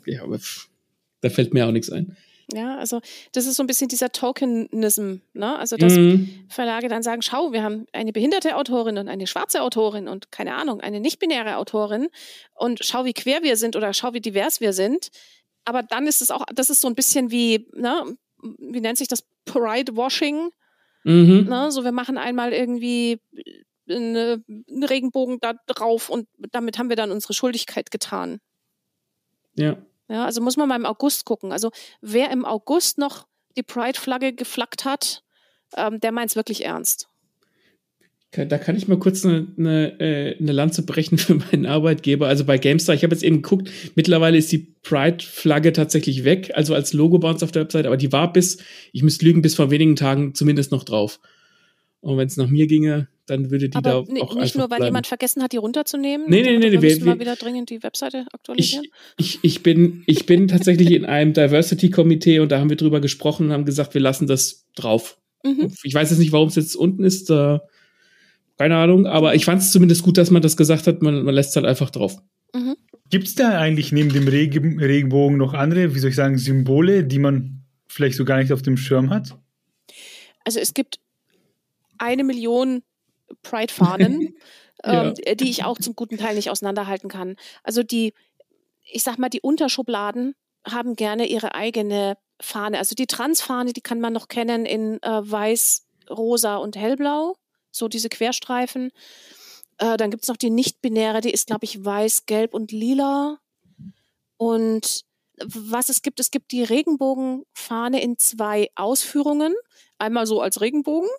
ja aber da fällt mir auch nichts ein. Ja, also das ist so ein bisschen dieser Tokenism, ne? Also dass mhm. Verlage dann sagen, schau, wir haben eine behinderte Autorin und eine schwarze Autorin und keine Ahnung, eine nicht-binäre Autorin und schau, wie quer wir sind oder schau, wie divers wir sind. Aber dann ist es auch, das ist so ein bisschen wie, ne, wie nennt sich das? Pride-Washing. Mhm. Ne? So, wir machen einmal irgendwie eine, einen Regenbogen da drauf und damit haben wir dann unsere Schuldigkeit getan. Ja. Ja, also muss man mal im August gucken. Also wer im August noch die Pride-Flagge geflaggt hat, ähm, der meint es wirklich ernst. Da kann ich mal kurz eine, eine, äh, eine Lanze brechen (laughs) für meinen Arbeitgeber. Also bei GameStar, ich habe jetzt eben geguckt, mittlerweile ist die Pride-Flagge tatsächlich weg, also als Logo bei uns auf der Website, aber die war bis, ich müsste lügen, bis vor wenigen Tagen zumindest noch drauf. Und wenn es nach mir ginge, dann würde die Aber da auch nicht nur, weil bleiben. jemand vergessen hat, die runterzunehmen. Nee, nee, nee, nee. Wir, wir mal wieder dringend die Webseite aktualisieren. Ich, ich, ich bin, ich bin tatsächlich in einem Diversity-Komitee und da haben wir drüber gesprochen und haben gesagt, wir lassen das drauf. Mhm. Ich weiß jetzt nicht, warum es jetzt unten ist. Äh, keine Ahnung, aber ich fand es zumindest gut, dass man das gesagt hat. Man, man lässt es halt einfach drauf. Mhm. Gibt es da eigentlich neben dem Regen, Regenbogen noch andere, wie soll ich sagen, Symbole, die man vielleicht so gar nicht auf dem Schirm hat? Also es gibt eine Million Pride-Fahnen, (laughs) ja. ähm, die ich auch zum guten Teil nicht auseinanderhalten kann. Also die, ich sag mal, die Unterschubladen haben gerne ihre eigene Fahne. Also die Transfahne, die kann man noch kennen in äh, weiß, rosa und hellblau, so diese Querstreifen. Äh, dann gibt es noch die nicht-binäre, die ist, glaube ich, weiß, gelb und lila. Und was es gibt, es gibt die Regenbogenfahne in zwei Ausführungen. Einmal so als Regenbogen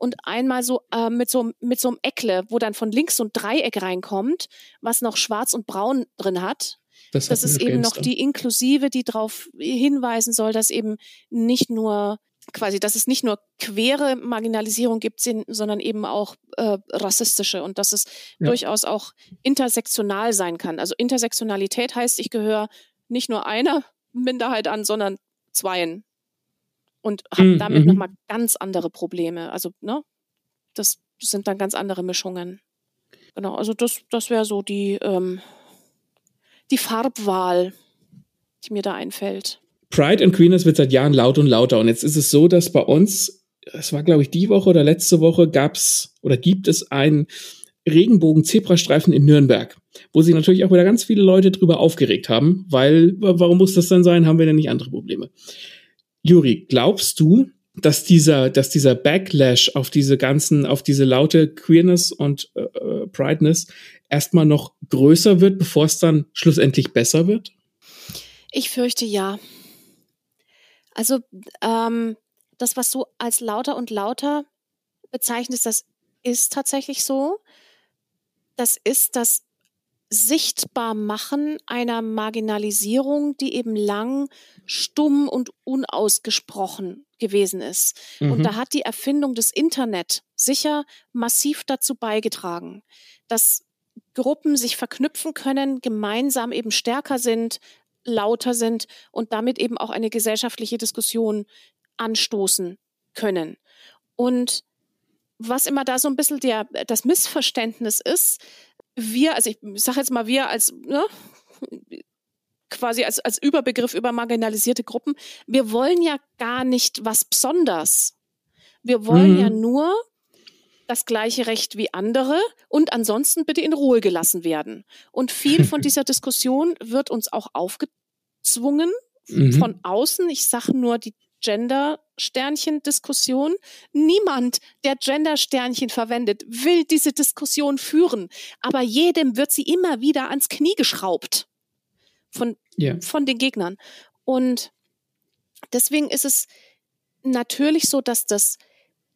und einmal so äh, mit so mit so einem Eckle, wo dann von links so ein Dreieck reinkommt, was noch schwarz und braun drin hat. Das, das ist eben noch die Inklusive, die darauf hinweisen soll, dass eben nicht nur quasi, dass es nicht nur quere Marginalisierung gibt, sondern eben auch äh, rassistische und dass es ja. durchaus auch intersektional sein kann. Also Intersektionalität heißt, ich gehöre nicht nur einer Minderheit an, sondern zweien und habe mhm. damit mhm. nochmal ganz andere Probleme. Also, ne, das sind dann ganz andere Mischungen. Genau, also das, das wäre so die, ähm, die Farbwahl, die mir da einfällt. Pride and Queerness wird seit Jahren laut und lauter. Und jetzt ist es so, dass bei uns, es war glaube ich die Woche oder letzte Woche, gab's oder gibt es einen Regenbogen-Zebrastreifen in Nürnberg, wo sich natürlich auch wieder ganz viele Leute drüber aufgeregt haben, weil, warum muss das denn sein? Haben wir denn nicht andere Probleme? Juri, glaubst du, dass dieser, dass dieser Backlash auf diese ganzen, auf diese laute Queerness und äh, äh, Prideness erstmal noch größer wird, bevor es dann schlussendlich besser wird? Ich fürchte ja. Also ähm, das, was du als lauter und lauter bezeichnest, das ist tatsächlich so. Das ist das Sichtbarmachen einer Marginalisierung, die eben lang stumm und unausgesprochen gewesen ist. Mhm. Und da hat die Erfindung des Internet sicher massiv dazu beigetragen, dass Gruppen sich verknüpfen können, gemeinsam eben stärker sind, lauter sind und damit eben auch eine gesellschaftliche Diskussion anstoßen können. Und was immer da so ein bisschen der, das Missverständnis ist, wir, also ich sage jetzt mal wir als ne, quasi als, als Überbegriff über marginalisierte Gruppen, wir wollen ja gar nicht was Besonders. Wir wollen mhm. ja nur das gleiche Recht wie andere und ansonsten bitte in Ruhe gelassen werden. Und viel von (laughs) dieser Diskussion wird uns auch aufgezwungen mhm. von außen. Ich sage nur die Gender-Sternchen-Diskussion. Niemand, der Gender-Sternchen verwendet, will diese Diskussion führen. Aber jedem wird sie immer wieder ans Knie geschraubt von, yeah. von den Gegnern. Und deswegen ist es natürlich so, dass das,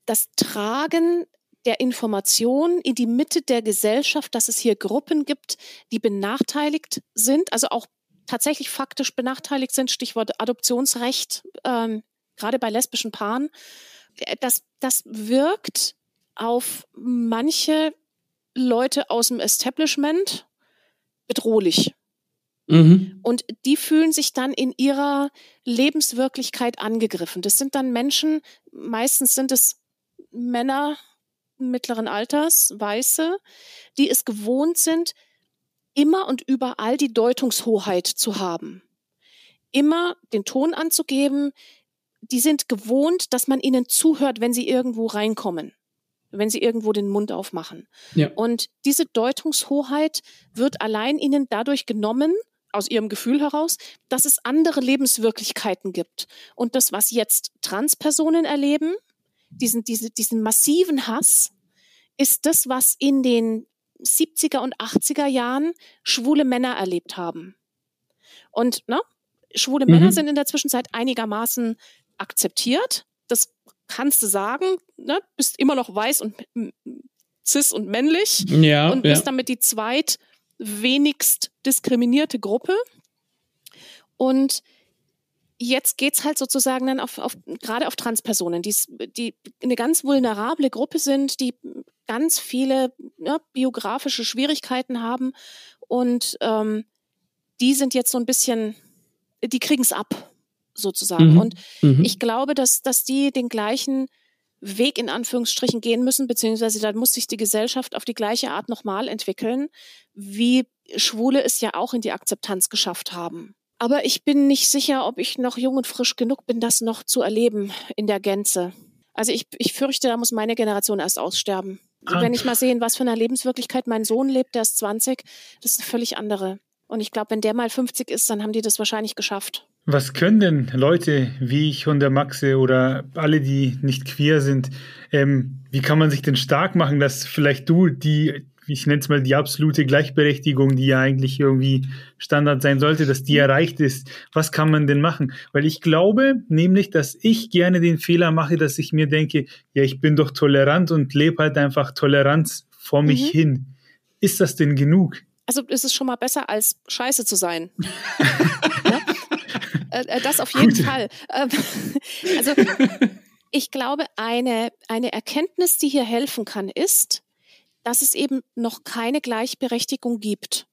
das Tragen der Information in die Mitte der Gesellschaft, dass es hier Gruppen gibt, die benachteiligt sind, also auch tatsächlich faktisch benachteiligt sind, Stichwort Adoptionsrecht, ähm, gerade bei lesbischen Paaren, das, das wirkt auf manche Leute aus dem Establishment bedrohlich. Mhm. Und die fühlen sich dann in ihrer Lebenswirklichkeit angegriffen. Das sind dann Menschen, meistens sind es Männer mittleren Alters, Weiße, die es gewohnt sind, immer und überall die Deutungshoheit zu haben. Immer den Ton anzugeben. Die sind gewohnt, dass man ihnen zuhört, wenn sie irgendwo reinkommen wenn sie irgendwo den Mund aufmachen. Ja. Und diese Deutungshoheit wird allein ihnen dadurch genommen, aus ihrem Gefühl heraus, dass es andere Lebenswirklichkeiten gibt. Und das, was jetzt Transpersonen erleben, diesen, diese, diesen massiven Hass, ist das, was in den 70er und 80er Jahren schwule Männer erlebt haben. Und ne, schwule mhm. Männer sind in der Zwischenzeit einigermaßen akzeptiert. Das kannst du sagen. Ne? Bist immer noch weiß und cis und männlich ja, und bist ja. damit die zweit wenigst diskriminierte Gruppe. Und jetzt geht's halt sozusagen dann auf, auf gerade auf Transpersonen, die, die eine ganz vulnerable Gruppe sind, die ganz viele ja, biografische Schwierigkeiten haben und ähm, die sind jetzt so ein bisschen, die kriegen es ab sozusagen. Mhm. Und mhm. ich glaube, dass, dass die den gleichen Weg in Anführungsstrichen gehen müssen, beziehungsweise da muss sich die Gesellschaft auf die gleiche Art nochmal entwickeln, wie Schwule es ja auch in die Akzeptanz geschafft haben. Aber ich bin nicht sicher, ob ich noch jung und frisch genug bin, das noch zu erleben in der Gänze. Also ich, ich fürchte, da muss meine Generation erst aussterben. Ah. Wenn ich mal sehe, in was für einer Lebenswirklichkeit mein Sohn lebt, der ist 20, das ist eine völlig andere. Und ich glaube, wenn der mal 50 ist, dann haben die das wahrscheinlich geschafft. Was können denn Leute wie ich und der Maxe oder alle, die nicht queer sind, ähm, wie kann man sich denn stark machen, dass vielleicht du die, ich nenne es mal die absolute Gleichberechtigung, die ja eigentlich irgendwie Standard sein sollte, dass die erreicht ist. Was kann man denn machen? Weil ich glaube nämlich, dass ich gerne den Fehler mache, dass ich mir denke, ja, ich bin doch tolerant und lebe halt einfach Toleranz vor mich mhm. hin. Ist das denn genug? Also ist es schon mal besser, als scheiße zu sein. (laughs) ja? Äh, äh, das auf jeden Gut. Fall. Ähm, (laughs) also ich glaube, eine, eine Erkenntnis, die hier helfen kann, ist, dass es eben noch keine Gleichberechtigung gibt.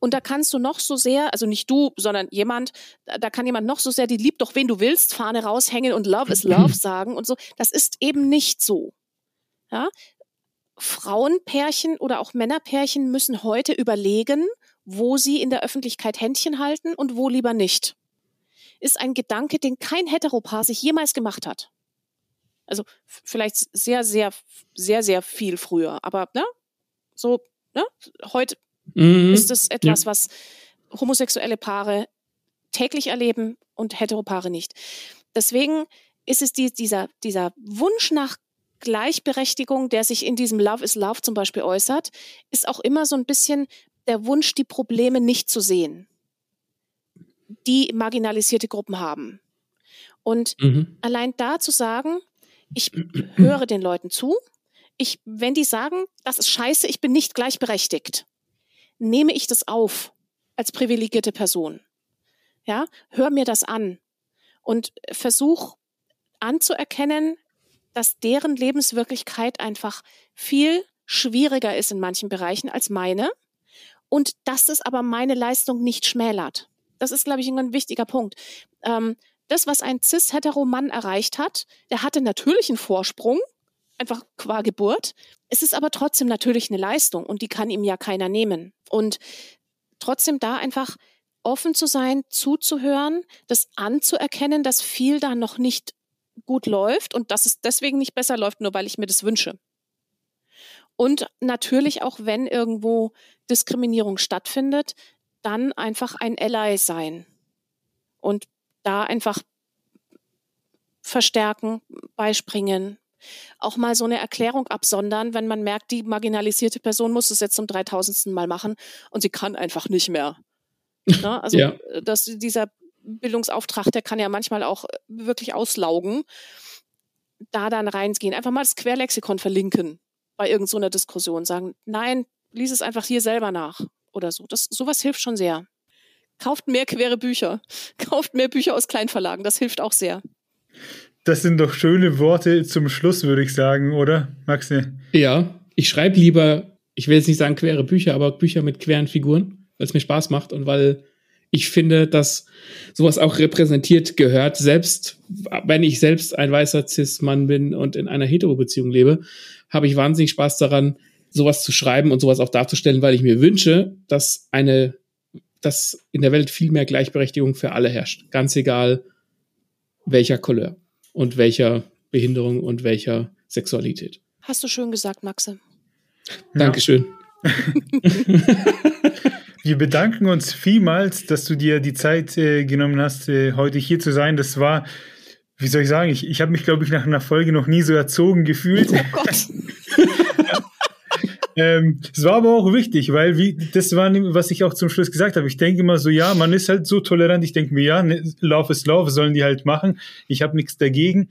Und da kannst du noch so sehr, also nicht du, sondern jemand, da kann jemand noch so sehr die Lieb doch wen du willst, Fahne raushängen und Love is Love (clears throat) sagen und so. Das ist eben nicht so. Ja? Frauenpärchen oder auch Männerpärchen müssen heute überlegen, wo sie in der Öffentlichkeit Händchen halten und wo lieber nicht ist ein Gedanke, den kein Heteropaar sich jemals gemacht hat. Also vielleicht sehr, sehr, sehr, sehr viel früher. Aber ne, so, ne, heute mhm. ist es etwas, ja. was homosexuelle Paare täglich erleben und Heteropaare nicht. Deswegen ist es die, dieser, dieser Wunsch nach Gleichberechtigung, der sich in diesem Love is Love zum Beispiel äußert, ist auch immer so ein bisschen der Wunsch, die Probleme nicht zu sehen die marginalisierte Gruppen haben. Und mhm. allein da zu sagen, ich höre den Leuten zu, ich, wenn die sagen, das ist scheiße, ich bin nicht gleichberechtigt, nehme ich das auf als privilegierte Person. Ja, hör mir das an und versuch anzuerkennen, dass deren Lebenswirklichkeit einfach viel schwieriger ist in manchen Bereichen als meine und dass es aber meine Leistung nicht schmälert. Das ist, glaube ich, ein wichtiger Punkt. Ähm, das, was ein cis-hetero-Mann erreicht hat, der hatte natürlich einen Vorsprung, einfach qua Geburt. Es ist aber trotzdem natürlich eine Leistung und die kann ihm ja keiner nehmen. Und trotzdem da einfach offen zu sein, zuzuhören, das anzuerkennen, dass viel da noch nicht gut läuft und dass es deswegen nicht besser läuft, nur weil ich mir das wünsche. Und natürlich auch, wenn irgendwo Diskriminierung stattfindet, dann einfach ein Ally sein und da einfach verstärken, beispringen, auch mal so eine Erklärung absondern, wenn man merkt, die marginalisierte Person muss es jetzt zum dreitausendsten Mal machen und sie kann einfach nicht mehr. (laughs) Ne? Also ja. dass dieser Bildungsauftrag, der kann ja manchmal auch wirklich auslaugen. Da dann reingehen, einfach mal das Querlexikon verlinken bei irgendeiner so Diskussion, sagen, nein, lies es einfach hier selber nach oder so. Das, sowas hilft schon sehr. Kauft mehr quere Bücher. (laughs) Kauft mehr Bücher aus Kleinverlagen. Das hilft auch sehr. Das sind doch schöne Worte zum Schluss, würde ich sagen, oder, Maxi? Ja, ich schreibe lieber, ich will jetzt nicht sagen quere Bücher, aber Bücher mit queren Figuren, weil es mir Spaß macht und weil ich finde, dass sowas auch repräsentiert gehört, selbst wenn ich selbst ein weißer Cis-Mann bin und in einer Hetero-Beziehung lebe, habe ich wahnsinnig Spaß daran, sowas zu schreiben und sowas auch darzustellen, weil ich mir wünsche, dass eine, dass in der Welt viel mehr Gleichberechtigung für alle herrscht. Ganz egal, welcher Couleur und welcher Behinderung und welcher Sexualität. Hast du schön gesagt, Maxe. Dankeschön. (laughs) Wir bedanken uns vielmals, dass du dir die Zeit äh, genommen hast, äh, heute hier zu sein. Das war, wie soll ich sagen, ich, ich habe mich, glaube ich, nach einer Folge noch nie so erzogen gefühlt. Oh Gott. (laughs) Ähm, es war aber auch wichtig, weil wie, das war, was ich auch zum Schluss gesagt habe. Ich denke immer so, ja, man ist halt so tolerant. Ich denke mir, ja, ne, Love is Love, sollen die halt machen. Ich habe nichts dagegen.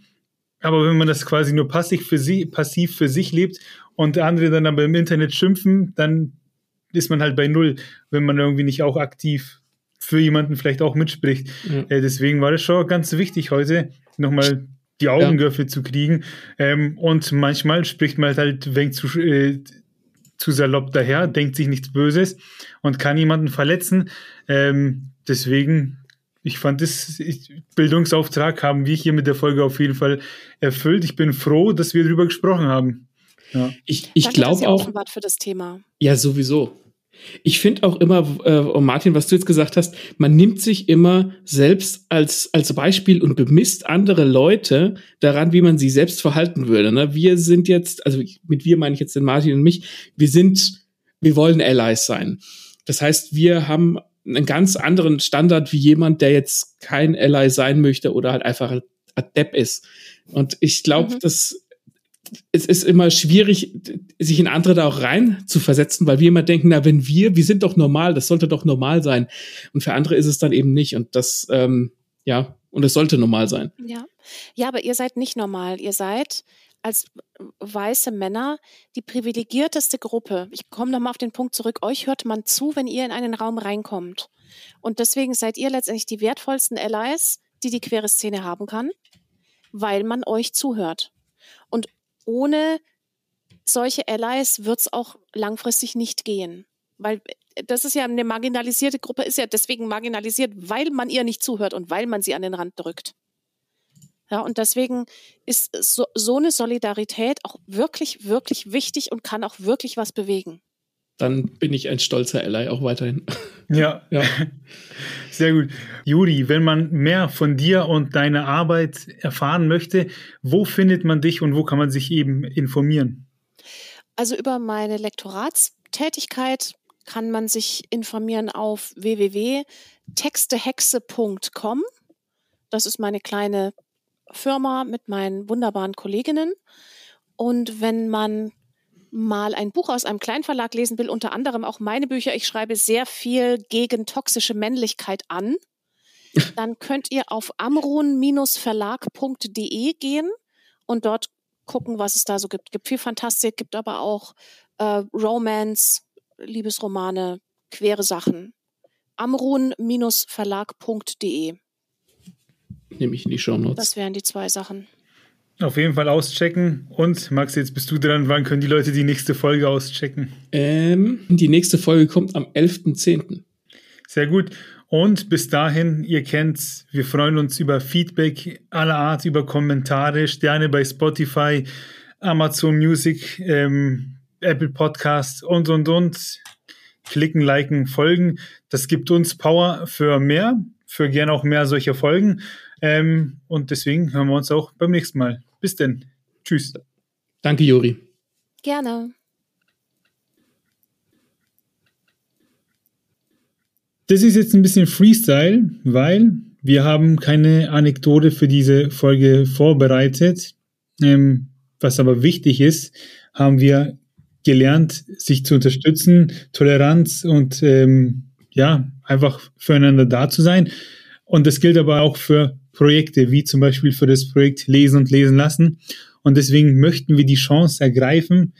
Aber wenn man das quasi nur passiv für, sie, passiv für sich lebt und andere dann aber im Internet schimpfen, dann ist man halt bei Null, wenn man irgendwie nicht auch aktiv für jemanden vielleicht auch mitspricht. Ja. Äh, deswegen war das schon ganz wichtig heute, nochmal die Augen ja. dafür zu kriegen. Ähm, und manchmal spricht man halt, wenn zu, äh, zu salopp daher, denkt sich nichts Böses und kann jemanden verletzen. Ähm, deswegen, ich fand das ich, Bildungsauftrag haben wir hier mit der Folge auf jeden Fall erfüllt. Ich bin froh, dass wir darüber gesprochen haben. Ja. Ich, ich glaube auch. Für das Thema. Ja, sowieso. Ich finde auch immer, äh, oh Martin, was du jetzt gesagt hast, man nimmt sich immer selbst als, als Beispiel und bemisst andere Leute daran, wie man sie selbst verhalten würde. Ne? Wir sind jetzt, also mit wir meine ich jetzt den Martin und mich, wir sind, wir wollen Allies sein. Das heißt, wir haben einen ganz anderen Standard wie jemand, der jetzt kein Ally sein möchte oder halt einfach ein Depp ist. Und ich glaube, mhm. das es ist immer schwierig, sich in andere da auch rein zu versetzen, weil wir immer denken, na, wenn wir, wir sind doch normal, das sollte doch normal sein. Und für andere ist es dann eben nicht. Und das, ähm, ja, und es sollte normal sein. Ja. Ja, aber ihr seid nicht normal. Ihr seid als weiße Männer die privilegierteste Gruppe. Ich komme nochmal auf den Punkt zurück. Euch hört man zu, wenn ihr in einen Raum reinkommt. Und deswegen seid ihr letztendlich die wertvollsten Allies, die die queere Szene haben kann, weil man euch zuhört. Ohne solche Allies wird es auch langfristig nicht gehen. Weil äh, das ist ja eine marginalisierte Gruppe, ist ja deswegen marginalisiert, weil man ihr nicht zuhört und weil man sie an den Rand drückt. Ja, und deswegen ist so, so eine Solidarität auch wirklich, wirklich wichtig und kann auch wirklich was bewegen. Dann bin ich ein stolzer Ally auch weiterhin. (laughs) Ja, ja. (laughs) Sehr gut. Juri, wenn man mehr von dir und deiner Arbeit erfahren möchte, wo findet man dich und wo kann man sich eben informieren? Also über meine Lektoratstätigkeit kann man sich informieren auf www.textehexe.com. Das ist meine kleine Firma mit meinen wunderbaren Kolleginnen. Und wenn man mal ein Buch aus einem Kleinverlag lesen will, unter anderem auch meine Bücher, ich schreibe sehr viel gegen toxische Männlichkeit an, (laughs) dann könnt ihr auf amrun-verlag.de gehen und dort gucken, was es da so gibt. Es Gibt viel Fantastik, gibt aber auch äh, Romance, Liebesromane, quere Sachen. amrun-verlag.de Nehme ich in die Show Notes. Das wären die zwei Sachen. Auf jeden Fall auschecken. Und Max, jetzt bist du dran. Wann können die Leute die nächste Folge auschecken? Ähm, die nächste Folge kommt am 11.10. Sehr gut. Und bis dahin, ihr kennt's, wir freuen uns über Feedback aller Art, über Kommentare, Sterne bei Spotify, Amazon Music, ähm, Apple Podcast und, und, und. Klicken, liken, folgen. Das gibt uns Power für mehr, für gerne auch mehr solcher Folgen. Ähm, und deswegen hören wir uns auch beim nächsten Mal. Bis denn. Tschüss. Danke, Juri. Gerne. Das ist jetzt ein bisschen Freestyle, weil wir haben keine Anekdote für diese Folge vorbereitet. Ähm, was aber wichtig ist, haben wir gelernt, sich zu unterstützen, Toleranz und ähm, ja, einfach füreinander da zu sein. Und das gilt aber auch für Projekte, wie zum Beispiel für das Projekt Lesen und Lesen lassen. Und deswegen möchten wir die Chance ergreifen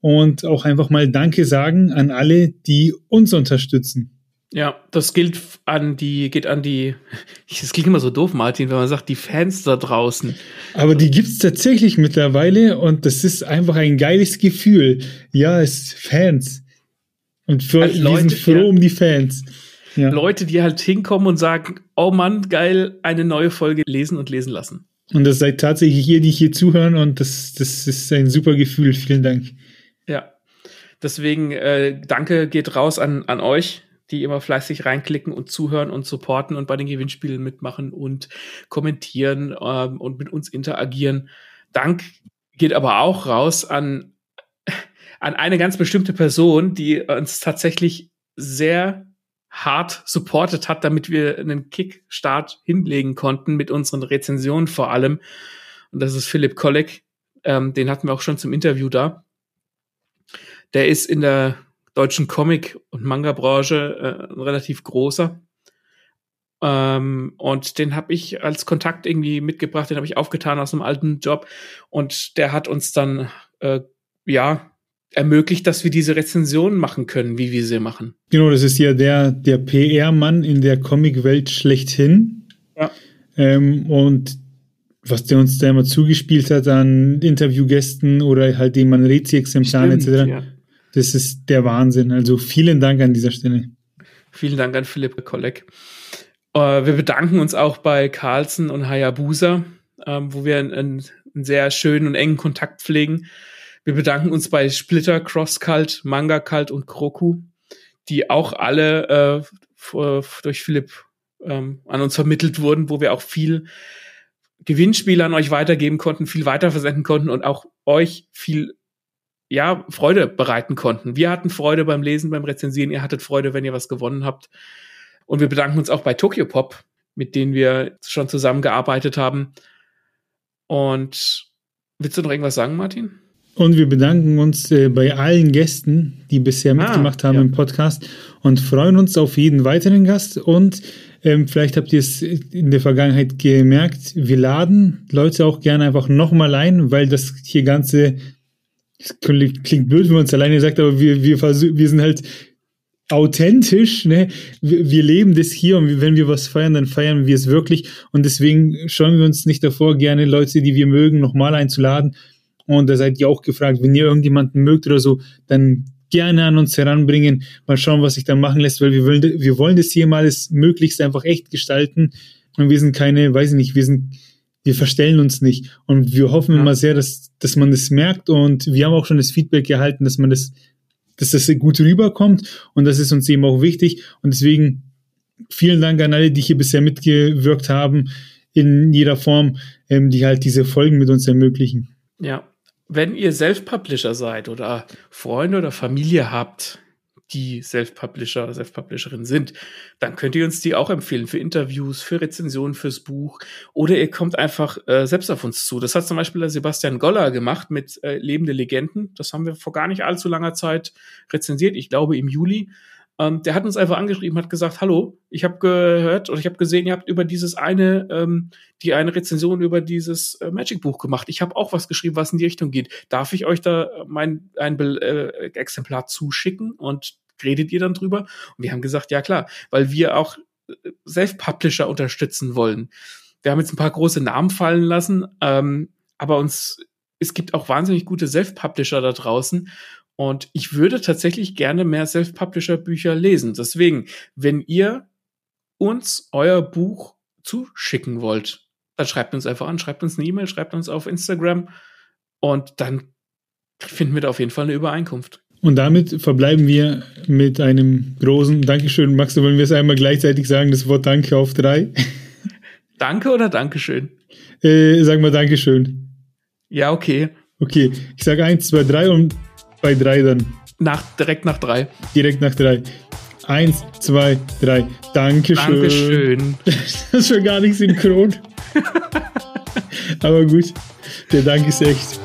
und auch einfach mal Danke sagen an alle, die uns unterstützen. Ja, das gilt an die, geht an die, (laughs) das klingt immer so doof, Martin, wenn man sagt, die Fans da draußen. Aber die gibt's tatsächlich mittlerweile und das ist einfach ein geiles Gefühl. Ja, es Fans. Und für also Leute, wir sind froh ja, um die Fans. Ja. Leute, die halt hinkommen und sagen, oh Mann, geil, eine neue Folge lesen und lesen lassen. Und das seid tatsächlich ihr, die hier zuhören und das, das ist ein super Gefühl. Vielen Dank. Ja. Deswegen, äh, danke geht raus an, an euch die immer fleißig reinklicken und zuhören und supporten und bei den Gewinnspielen mitmachen und kommentieren ähm, und mit uns interagieren. Dank geht aber auch raus an, an eine ganz bestimmte Person, die uns tatsächlich sehr hart supportet hat, damit wir einen Kickstart hinlegen konnten mit unseren Rezensionen vor allem. Und das ist Philipp Kolleg. Ähm, den hatten wir auch schon zum Interview da. Der ist in der deutschen Comic- und Manga-Branche äh, relativ großer. Ähm, und den habe ich als Kontakt irgendwie mitgebracht, den habe ich aufgetan aus einem alten Job. Und der hat uns dann, äh, ja, ermöglicht, dass wir diese Rezensionen machen können, wie wir sie machen. Genau, das ist ja der, der PR-Mann in der Comic-Welt schlechthin. Ja. Ähm, und was der uns da immer zugespielt hat an Interviewgästen oder halt dem man Rezi-Exemplaren etc. Ja. Das ist der Wahnsinn. Also vielen Dank an dieser Stelle. Vielen Dank an Philipp Kolleg. Äh, wir bedanken uns auch bei Carlsen und Hayabusa, äh, wo wir einen, einen, sehr schönen und engen Kontakt pflegen. Wir bedanken uns bei Splitter, Crosscult, Manga Cult und Kroku, die auch alle äh, durch Philipp ähm, an uns vermittelt wurden, wo wir auch viel Gewinnspiele an euch weitergeben konnten, viel weiterversenden konnten und auch euch viel ja, Freude bereiten konnten. Wir hatten Freude beim Lesen, beim Rezensieren. Ihr hattet Freude, wenn ihr was gewonnen habt. Und wir bedanken uns auch bei Tokyo Pop, mit denen wir schon zusammengearbeitet haben. Und willst du noch irgendwas sagen, Martin? Und wir bedanken uns äh, bei allen Gästen, die bisher ah, mitgemacht haben ja. im Podcast und freuen uns auf jeden weiteren Gast. Und ähm, vielleicht habt ihr es in der Vergangenheit gemerkt, wir laden Leute auch gerne einfach nochmal ein, weil das hier ganze das klingt blöd, wenn man es alleine sagt, aber wir, wir, versuchen, wir sind halt authentisch, ne? Wir, wir leben das hier und wenn wir was feiern, dann feiern wir es wirklich. Und deswegen schauen wir uns nicht davor, gerne Leute, die wir mögen, nochmal einzuladen. Und da seid ihr auch gefragt, wenn ihr irgendjemanden mögt oder so, dann gerne an uns heranbringen, mal schauen, was sich da machen lässt, weil wir wollen, wir wollen das hier mal das möglichst einfach echt gestalten. Und wir sind keine, weiß ich nicht, wir sind wir verstellen uns nicht. Und wir hoffen ja. immer sehr, dass, dass man das merkt. Und wir haben auch schon das Feedback erhalten, dass man das, dass das gut rüberkommt. Und das ist uns eben auch wichtig. Und deswegen vielen Dank an alle, die hier bisher mitgewirkt haben, in jeder Form, ähm, die halt diese Folgen mit uns ermöglichen. Ja. Wenn ihr Self-Publisher seid oder Freunde oder Familie habt, die Self-Publisher oder Self-Publisherin sind, dann könnt ihr uns die auch empfehlen für Interviews, für Rezensionen fürs Buch oder ihr kommt einfach äh, selbst auf uns zu. Das hat zum Beispiel der Sebastian Goller gemacht mit äh, Lebende Legenden. Das haben wir vor gar nicht allzu langer Zeit rezensiert, ich glaube im Juli. Ähm, der hat uns einfach angeschrieben, hat gesagt, hallo, ich habe gehört oder ich habe gesehen, ihr habt über dieses eine, ähm, die eine Rezension über dieses äh, Magic-Buch gemacht. Ich habe auch was geschrieben, was in die Richtung geht. Darf ich euch da mein ein äh, Exemplar zuschicken und redet ihr dann drüber? Und wir haben gesagt, ja klar, weil wir auch äh, Self-Publisher unterstützen wollen. Wir haben jetzt ein paar große Namen fallen lassen, ähm, aber uns, es gibt auch wahnsinnig gute Self-Publisher da draußen. Und ich würde tatsächlich gerne mehr Self-Publisher-Bücher lesen. Deswegen, wenn ihr uns euer Buch zuschicken wollt, dann schreibt uns einfach an, schreibt uns eine E-Mail, schreibt uns auf Instagram und dann finden wir da auf jeden Fall eine Übereinkunft. Und damit verbleiben wir mit einem großen Dankeschön. Max, wollen wir es einmal gleichzeitig sagen, das Wort Danke auf drei? (laughs) Danke oder Dankeschön? Äh, sagen wir Dankeschön. Ja, okay. Okay, ich sage eins, zwei, drei und bei drei dann. Nach, direkt nach drei. Direkt nach drei. Eins, zwei, drei. Dankeschön. Dankeschön. (laughs) Das war gar nicht synchron. (laughs) Aber gut, der Dank ist echt.